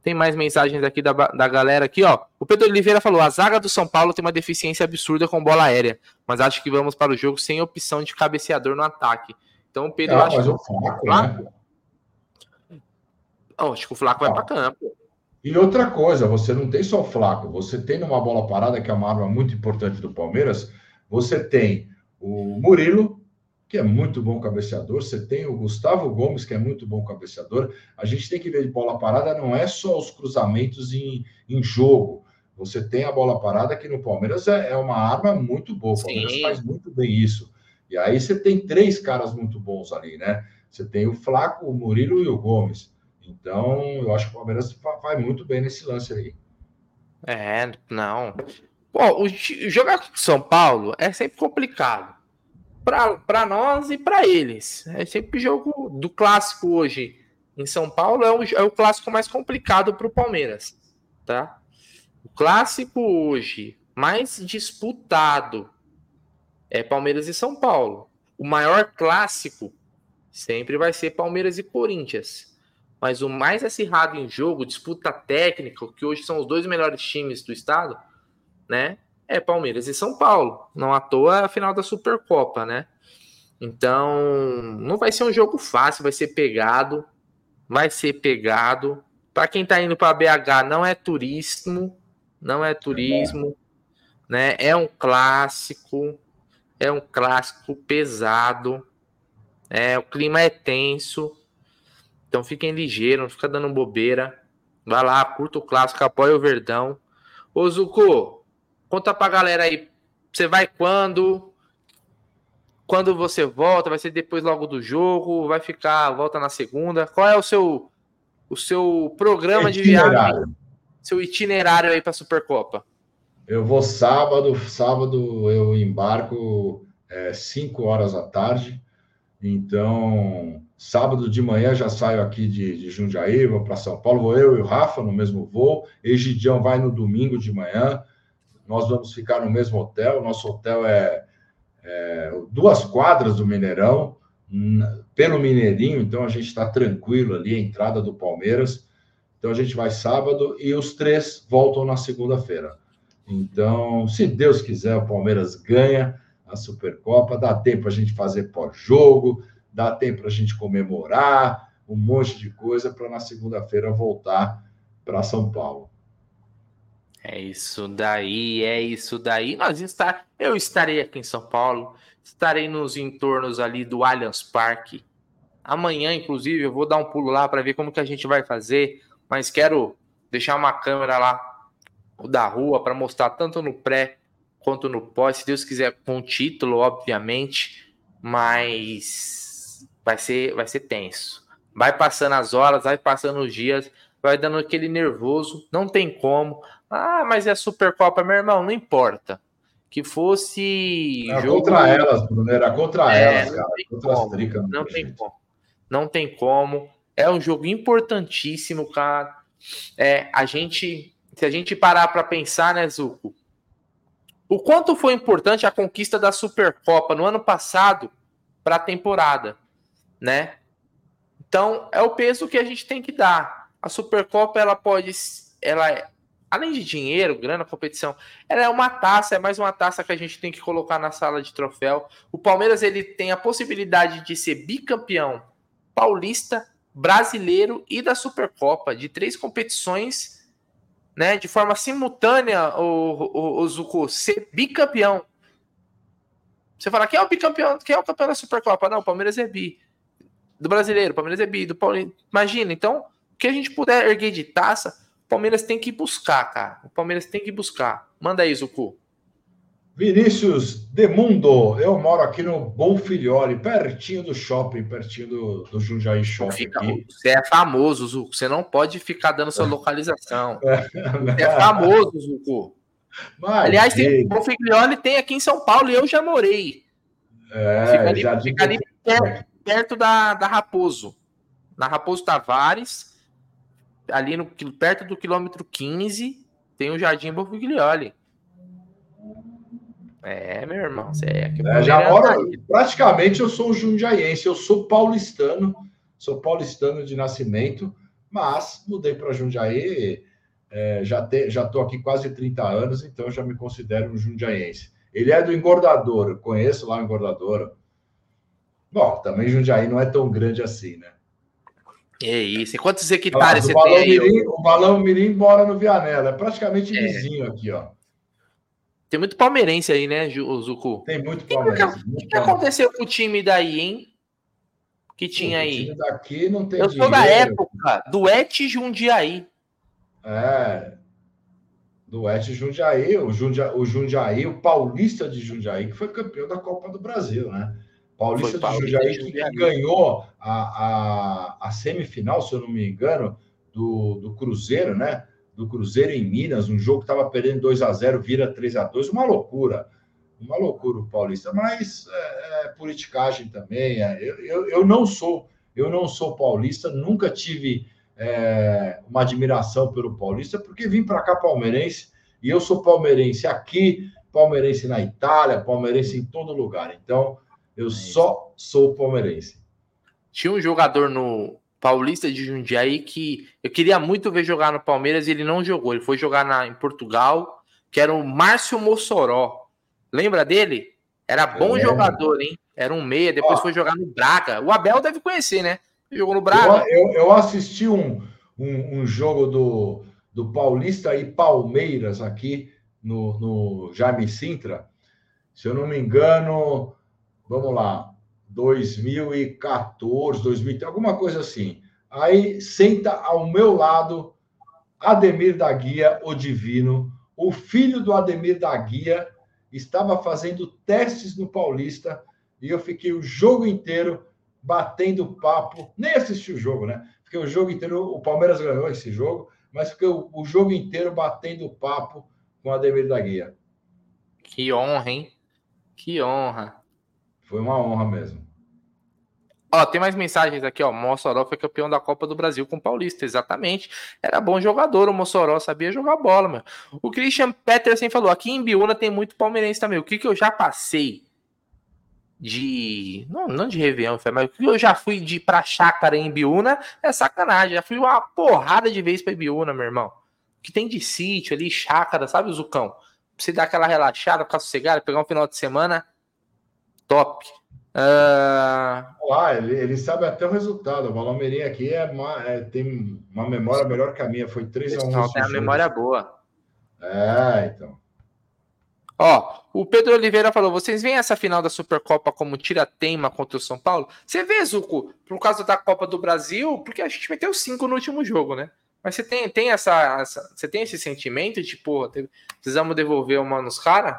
Tem mais mensagens aqui da, da galera aqui, ó. O Pedro Oliveira falou: a zaga do São Paulo tem uma deficiência absurda com bola aérea, mas acho que vamos para o jogo sem opção de cabeceador no ataque. Então, Pedro, é, acho que o Flaco, né? oh, acho que o Flaco vai para campo. E outra coisa, você não tem só o Flaco, você tem numa bola parada, que é uma arma muito importante do Palmeiras, você tem o Murilo, que é muito bom cabeceador, você tem o Gustavo Gomes, que é muito bom cabeceador. A gente tem que ver de bola parada, não é só os cruzamentos em, em jogo. Você tem a bola parada, que no Palmeiras é, é uma arma muito boa. O Palmeiras Sim. faz muito bem isso. E aí você tem três caras muito bons ali, né? Você tem o Flaco, o Murilo e o Gomes. Então, eu acho que o Palmeiras vai muito bem nesse lance aí. É, não. Bom, o, jogar com São Paulo é sempre complicado. Para nós e para eles. É sempre jogo do clássico hoje. Em São Paulo é o, é o clássico mais complicado para o Palmeiras. Tá? O clássico hoje mais disputado é Palmeiras e São Paulo. O maior clássico sempre vai ser Palmeiras e Corinthians mas o mais acirrado em jogo, disputa técnica, que hoje são os dois melhores times do estado, né? É Palmeiras e São Paulo. Não à toa é a final da Supercopa, né? Então, não vai ser um jogo fácil, vai ser pegado, vai ser pegado. Para quem tá indo para BH, não é turismo, não é turismo, né? É um clássico, é um clássico pesado. É, o clima é tenso. Então fiquem ligeiros, não fica dando bobeira. Vai lá, curta o clássico, apoia o Verdão. Ô Zuko, conta pra galera aí. Você vai quando? Quando você volta? Vai ser depois logo do jogo? Vai ficar, volta na segunda? Qual é o seu o seu programa de viagem? Seu itinerário aí para Supercopa? Eu vou sábado, sábado eu embarco 5 é, horas da tarde. Então, Sábado de manhã já saio aqui de, de Jundiaí, vou para São Paulo, vou eu e o Rafa no mesmo voo. Egidião vai no domingo de manhã. Nós vamos ficar no mesmo hotel. Nosso hotel é, é duas quadras do Mineirão, pelo Mineirinho, então a gente está tranquilo ali, a entrada do Palmeiras. Então a gente vai sábado e os três voltam na segunda-feira. Então, se Deus quiser, o Palmeiras ganha a Supercopa, dá tempo a gente fazer pós-jogo dá tempo a gente comemorar, um monte de coisa para na segunda-feira voltar para São Paulo. É isso daí, é isso daí. Nós está, eu estarei aqui em São Paulo, estarei nos entornos ali do Allianz Parque. Amanhã, inclusive, eu vou dar um pulo lá para ver como que a gente vai fazer, mas quero deixar uma câmera lá da rua para mostrar tanto no pré quanto no pós, se Deus quiser com título, obviamente, mas vai ser, vai ser tenso. Vai passando as horas, vai passando os dias, vai dando aquele nervoso, não tem como. Ah, mas é Supercopa, meu irmão, não importa. Que fosse. Era jogo... contra elas, Bruno, era contra é, elas, cara. Não tem, como, tricas, não tem como. Não tem como. É um jogo importantíssimo, cara. É, a gente, se a gente parar para pensar, né, Zuko? O quanto foi importante a conquista da Supercopa no ano passado para a temporada né? Então, é o peso que a gente tem que dar. A Supercopa, ela pode, ela além de dinheiro, grana, competição, ela é uma taça, é mais uma taça que a gente tem que colocar na sala de troféu. O Palmeiras, ele tem a possibilidade de ser bicampeão paulista, brasileiro e da Supercopa, de três competições, né, de forma simultânea, o, o, o Zuko, ser bicampeão. Você fala, quem é o bicampeão? Quem é o campeão da Supercopa? Não, o Palmeiras é bi do brasileiro, o Palmeiras é bi, do Paulinho. Imagina, então, o que a gente puder erguer de taça, o Palmeiras tem que buscar, cara. O Palmeiras tem que buscar. Manda aí, Zucu. Vinícius Demundo, eu moro aqui no Bom Filhole, pertinho do shopping, pertinho do, do Jundiaí Shopping. Fica, você é famoso, Zucu. Você não pode ficar dando sua localização. Você é famoso, Zucu. Mas, Aliás, tem, Bom Filhole tem aqui em São Paulo e eu já morei. É, fica ali, já fica ali perto, perto da, da Raposo. Na Raposo Tavares, ali no, perto do quilômetro 15, tem o Jardim Borfiglioli. É, meu irmão, você é, é já moro, praticamente eu sou um jundiaiense, eu sou paulistano, sou paulistano de nascimento, mas mudei para Jundiaí, é, já, te, já tô aqui quase 30 anos, então já me considero um jundiaiense. Ele é do Engordador, conheço lá o Engordador, Bom, também Jundiaí não é tão grande assim, né? É isso. E quantos hectares você tem aí? Mirim, o Balão Mirim mora no Vianela. É praticamente é. vizinho aqui, ó. Tem muito palmeirense aí, né, Zucu? Tem muito palmeirense. O que, que, que, aconteceu com o time daí, hein? Que tinha aí. O time daqui não tem Eu dinheiro. sou da época do Et Jundiaí. É. Do Et Jundiaí, o Jundiaí, o Jundiaí, o Paulista de Jundiaí, que foi campeão da Copa do Brasil, né? Paulista de Jundiaí, que, que ganhou a, a, a, semifinal, se eu não me engano, do, do Cruzeiro, né? do Cruzeiro em Minas, um jogo que estava perdendo 2 a 0 vira 3 a 2 uma loucura. Uma loucura o Paulista, mas é, é politicagem também. É, eu, eu, eu, não sou, eu não sou paulista, nunca tive é, uma admiração pelo Paulista, porque vim para cá palmeirense e eu sou palmeirense aqui, palmeirense na Itália, palmeirense em todo lugar. Então, eu só sou palmeirense. Tinha um jogador no, Paulista de Jundiaí que eu queria muito ver jogar no Palmeiras e ele não jogou. Ele foi jogar na, em Portugal, que era o Márcio Mossoró. Lembra dele? Era bom é. jogador, hein? Era um meia, depois foi jogar no Braga. O Abel deve conhecer, né? Jogou no Braga. Eu, eu, eu assisti um, um, um, jogo do, do Paulista e Palmeiras aqui no, no Jaime Sintra. Se eu não me engano, vamos lá, 2014, 2013, alguma coisa assim. Aí senta ao meu lado Ademir da Guia, o Divino, o filho do Ademir da Guia, estava fazendo testes no Paulista e eu fiquei o jogo inteiro batendo papo, nem assisti o jogo, né? Fiquei o jogo inteiro, o Palmeiras ganhou esse jogo, mas fiquei o, o jogo inteiro batendo papo com o Ademir da Guia. Que honra, hein? Que honra. Foi uma honra mesmo. Ó, tem mais mensagens aqui, ó. Mossoró foi campeão da Copa do Brasil com o Paulista, exatamente. Era bom jogador, o Mossoró sabia jogar bola, meu. O Christian Peterson falou: aqui em Biúna tem muito palmeirense também. O que, que eu já passei de. Não, não de Réveillon, mas o que eu já fui de pra chácara em Biúna é sacanagem. Já fui uma porrada de vez pra Biúna, meu irmão. que tem de sítio ali, chácara, sabe, o Zucão? Pra você dar aquela relaxada, ficar sossegado, pegar um final de semana top. Uh... Ah, ele, ele sabe até o resultado. O Valomeirinho aqui é, uma, é, tem uma memória melhor que a minha. Foi 3 a 1 Não, tem a memória boa. É, então. Ó, o Pedro Oliveira falou: vocês veem essa final da Supercopa como tira-teima contra o São Paulo? Você vê, Zuco, por causa da Copa do Brasil, porque a gente meteu cinco no último jogo, né? Mas você tem, tem essa, essa Você tem esse sentimento de, pô, precisamos devolver uma nos caras?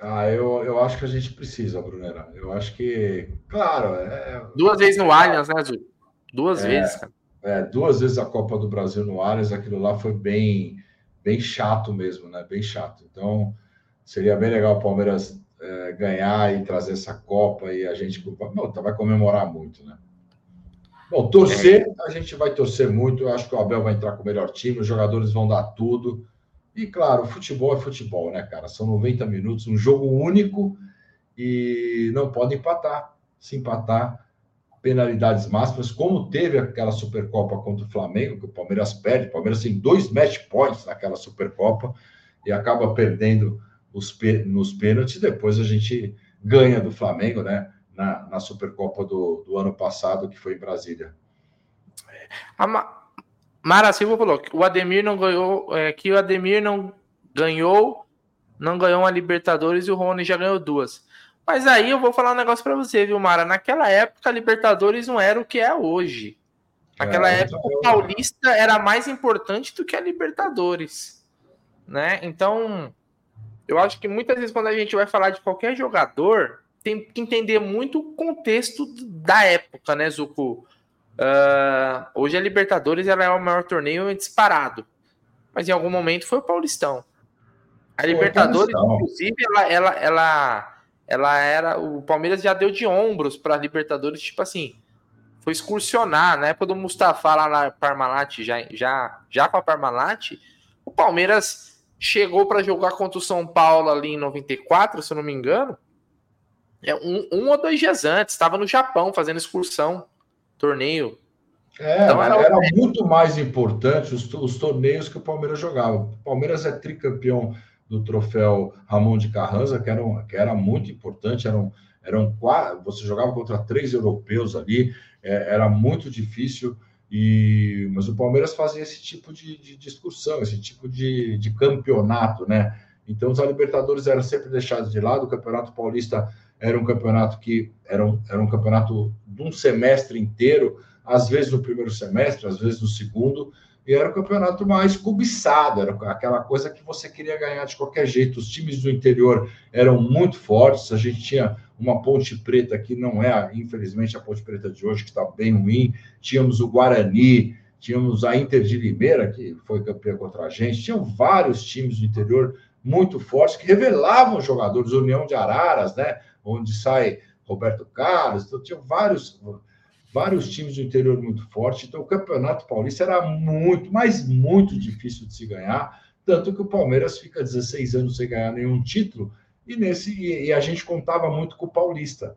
Ah, eu, eu acho que a gente precisa, Brunera. Eu acho que, claro. É... Duas vezes no Allianz, né, Azul? Duas é, vezes, cara. É, duas vezes a Copa do Brasil no Allianz, aquilo lá foi bem, bem chato mesmo, né? Bem chato. Então, seria bem legal o Palmeiras é, ganhar e trazer essa Copa e a gente não, vai comemorar muito, né? Bom, torcer, é. a gente vai torcer muito. Eu acho que o Abel vai entrar com o melhor time, os jogadores vão dar tudo. E claro, futebol é futebol, né, cara? São 90 minutos, um jogo único e não pode empatar. Se empatar, penalidades máximas, como teve aquela Supercopa contra o Flamengo, que o Palmeiras perde. O Palmeiras tem dois match points naquela Supercopa e acaba perdendo os, nos pênaltis. Depois a gente ganha do Flamengo, né? Na, na Supercopa do, do ano passado, que foi em Brasília. A, Mara Silva falou que o Ademir não ganhou, é, que o Ademir não ganhou, não ganhou uma Libertadores e o Rony já ganhou duas. Mas aí eu vou falar um negócio para você, viu, Mara? Naquela época a Libertadores não era o que é hoje. Naquela é, época o Paulista era mais importante do que a Libertadores, né? Então, eu acho que muitas vezes quando a gente vai falar de qualquer jogador, tem que entender muito o contexto da época, né, Zuko? Uh, hoje a Libertadores ela é o maior torneio disparado, mas em algum momento foi o Paulistão. A Libertadores, inclusive, ela, ela, ela, ela era. O Palmeiras já deu de ombros para a Libertadores, tipo assim, foi excursionar. Na época do Mustafa lá na Parmalat, já, já, já com a Parmalat, o Palmeiras chegou para jogar contra o São Paulo ali em 94, se eu não me engano. É um, um ou dois dias antes, estava no Japão fazendo excursão torneio. É, então, era, era muito mais importante os, os, torneios que o Palmeiras jogava. O Palmeiras é tricampeão do troféu Ramon de Carranza, que era, um, que era muito importante, eram, eram quatro, você jogava contra três europeus ali, é, era muito difícil. E, mas o Palmeiras fazia esse tipo de, de discussão, esse tipo de, de campeonato, né? Então, os Libertadores eram sempre deixados de lado, o Campeonato Paulista era um campeonato que era um, era um campeonato de um semestre inteiro, às vezes no primeiro semestre, às vezes no segundo, e era o campeonato mais cobiçado, era aquela coisa que você queria ganhar de qualquer jeito. Os times do interior eram muito fortes, a gente tinha uma Ponte Preta que não é, infelizmente, a Ponte Preta de hoje, que está bem ruim, tínhamos o Guarani, tínhamos a Inter de Limeira, que foi campeã contra a gente, tinham vários times do interior muito fortes que revelavam jogadores, União de Araras, né? Onde sai Roberto Carlos, então tinha vários, vários times do interior muito fortes, então o Campeonato Paulista era muito, mas muito difícil de se ganhar, tanto que o Palmeiras fica 16 anos sem ganhar nenhum título, e nesse e, a gente contava muito com o Paulista,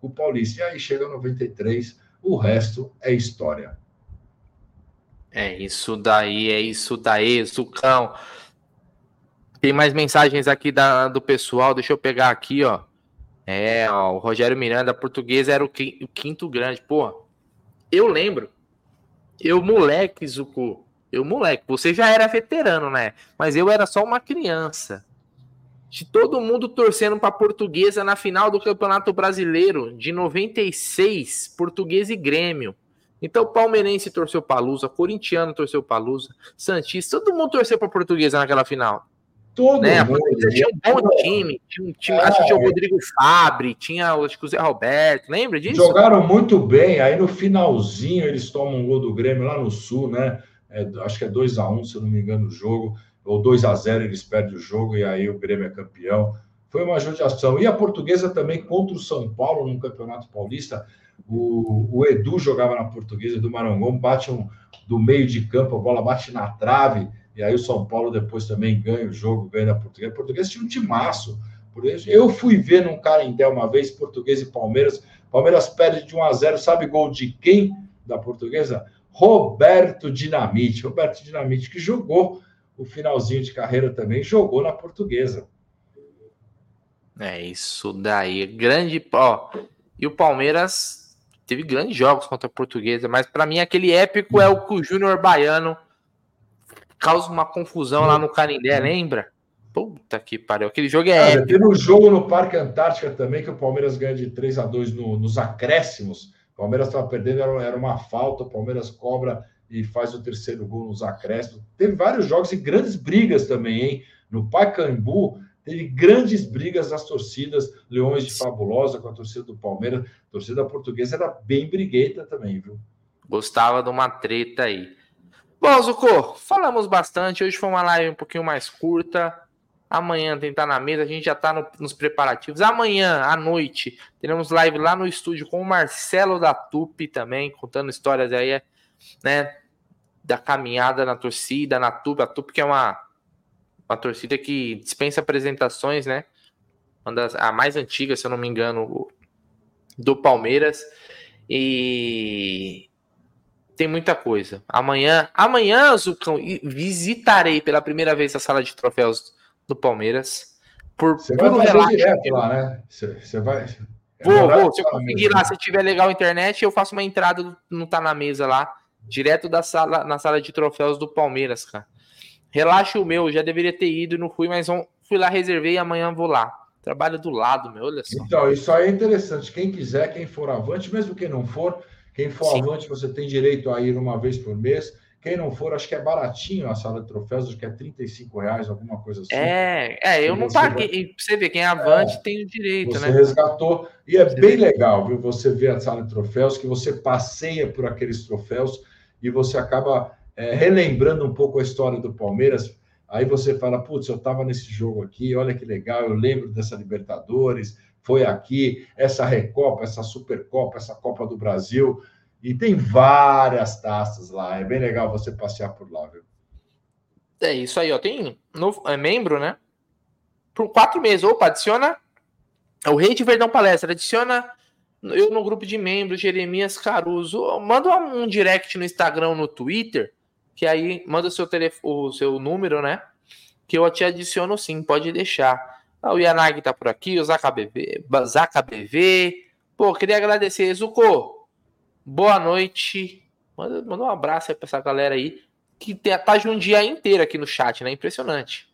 com o Paulista, e aí chega 93, o resto é história. É isso daí, é isso daí, Zucão. Tem mais mensagens aqui da, do pessoal, deixa eu pegar aqui, ó. É, ó, o Rogério Miranda, português, era o, quinto grande. Pô, eu lembro. Eu, moleque, Zuko. Eu, moleque. Você já era veterano, né? Mas eu era só uma criança. De todo mundo torcendo para portuguesa na final do Campeonato Brasileiro de 96, português e Grêmio. Então, palmeirense torceu para Lusa, corintiano torceu para Lusa, Santista, todo mundo torceu para portuguesa naquela final. Todo né? mundo. Tinha um bom time, tinha um time é, acho que tinha o Rodrigo Fabre, tinha acho que o Zé Roberto, lembra disso? Jogaram muito bem, aí no finalzinho eles tomam um gol do Grêmio lá no Sul, né? É, acho que é 2 a 1 um, se eu não me engano, o jogo, ou 2 a 0 eles perdem o jogo e aí o Grêmio é campeão. Foi uma judiação. E a portuguesa também contra o São Paulo no Campeonato Paulista. O, o Edu jogava na portuguesa, do Marangon, bate um, do meio de campo, a bola bate na trave e aí o São Paulo depois também ganha o jogo, ganha a Portuguesa. Portuguesa tinha um timaço. Eu fui ver num Carindé uma vez, Português e Palmeiras. Palmeiras perde de 1 a 0 Sabe gol de quem da Portuguesa? Roberto Dinamite. Roberto Dinamite, que jogou o finalzinho de carreira também, jogou na Portuguesa. É isso daí. Grande. Ó, e o Palmeiras teve grandes jogos contra a Portuguesa, mas para mim aquele épico é o que o Júnior Baiano causa uma confusão lá no Canindé, lembra? Puta que pariu. Aquele jogo é. Cara, teve um jogo no Parque Antártica também que o Palmeiras ganha de 3 a 2 no, nos acréscimos. O Palmeiras estava perdendo, era, era uma falta. O Palmeiras cobra e faz o terceiro gol nos acréscimos. Teve vários jogos e grandes brigas também, hein? No Pacaembu, teve grandes brigas das torcidas, Leões de Fabulosa com a torcida do Palmeiras. A torcida portuguesa era bem brigueta também, viu? Gostava de uma treta aí. Bom, Zuko, falamos bastante. Hoje foi uma live um pouquinho mais curta. Amanhã tentar na mesa, a gente já está no, nos preparativos. Amanhã à noite teremos live lá no estúdio com o Marcelo da Tupi também, contando histórias aí, né? Da caminhada na torcida, na Tupi. A Tupi que é uma, uma torcida que dispensa apresentações, né? Uma das, a mais antiga, se eu não me engano, do Palmeiras. E, tem muita coisa. Amanhã, amanhã, Zucão, visitarei pela primeira vez a sala de troféus do Palmeiras. Por você vai fazer direto lá, né? Você, vai. É vou, vou. Se eu conseguir lá, se tiver legal a internet, eu faço uma entrada, não tá na mesa lá, direto da sala, na sala de troféus do Palmeiras, cara. Relaxa o meu, já deveria ter ido e não fui, mas fui lá, reservei e amanhã vou lá. Trabalho do lado, meu, olha só. Então, isso aí é interessante. Quem quiser, quem for avante, mesmo quem não for, quem for Sim. avante, você tem direito a ir uma vez por mês. Quem não for, acho que é baratinho a sala de troféus, acho que é 35 reais, alguma coisa assim. É, é eu não paguei. Vai... Você vê, quem é avante é, tem o direito, você né? Você resgatou. E é você bem vê. legal, viu? Você vê a sala de troféus, que você passeia por aqueles troféus e você acaba é, relembrando um pouco a história do Palmeiras. Aí você fala, putz, eu estava nesse jogo aqui, olha que legal, eu lembro dessa Libertadores, foi aqui, essa Recopa, essa Supercopa, essa Copa do Brasil. E tem várias taças lá. É bem legal você passear por lá, viu? É isso aí, ó. Tem novo, é membro, né? Por quatro meses. Opa, adiciona o Rei de Verdão Palestra. Adiciona eu no grupo de membros, Jeremias Caruso. Manda um direct no Instagram, no Twitter, que aí manda o seu, telefone, o seu número, né? Que eu te adiciono sim, pode deixar. Ah, o Yanagi tá por aqui, o Zaka BV. BV. Pô, queria agradecer, Zuko. boa noite. Manda, manda um abraço aí pra essa galera aí que tá de um dia inteiro aqui no chat, né? Impressionante.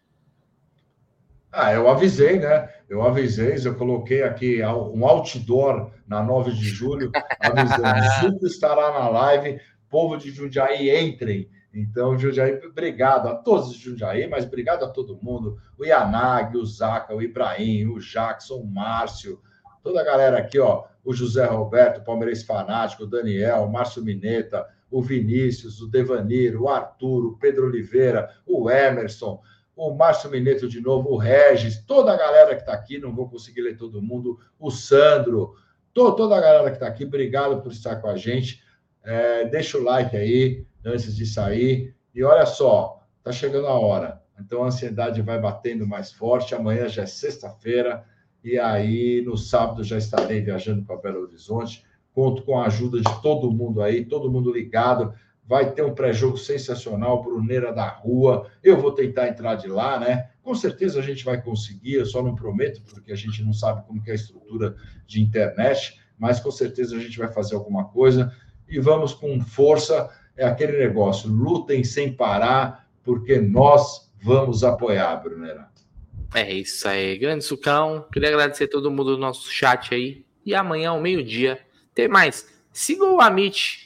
Ah, eu avisei, né? Eu avisei, eu coloquei aqui um outdoor na 9 de julho, avisando, Zuco estará na live, povo de Jundiaí, entrem. Então, Jundiaí, obrigado a todos de Jundiaí, mas obrigado a todo mundo. O Yanag, o Zaca, o Ibrahim, o Jackson, o Márcio, toda a galera aqui, ó. O José Roberto, palmeirense fanático, o Daniel, o Márcio Mineta, o Vinícius, o Devanir, o Arthur, o Pedro Oliveira, o Emerson, o Márcio Mineto de novo, o Regis, toda a galera que está aqui, não vou conseguir ler todo mundo, o Sandro, to, toda a galera que está aqui, obrigado por estar com a gente. É, deixa o like aí antes de sair. E olha só, está chegando a hora. Então a ansiedade vai batendo mais forte. Amanhã já é sexta-feira. E aí, no sábado, já estarei viajando para Belo Horizonte. Conto com a ajuda de todo mundo aí, todo mundo ligado vai ter um pré-jogo sensacional, Bruneira da Rua. Eu vou tentar entrar de lá, né? Com certeza a gente vai conseguir, eu só não prometo, porque a gente não sabe como é a estrutura de internet, mas com certeza a gente vai fazer alguma coisa e vamos com força. É aquele negócio, lutem sem parar, porque nós vamos apoiar, Bruneira. É isso aí, grande sucão. Queria agradecer todo mundo do nosso chat aí. E amanhã, ao meio-dia, tem mais. Siga o Amit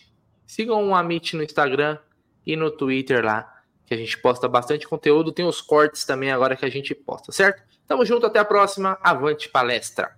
Sigam o Amit no Instagram e no Twitter lá, que a gente posta bastante conteúdo. Tem os cortes também agora que a gente posta, certo? Tamo junto, até a próxima. Avante palestra!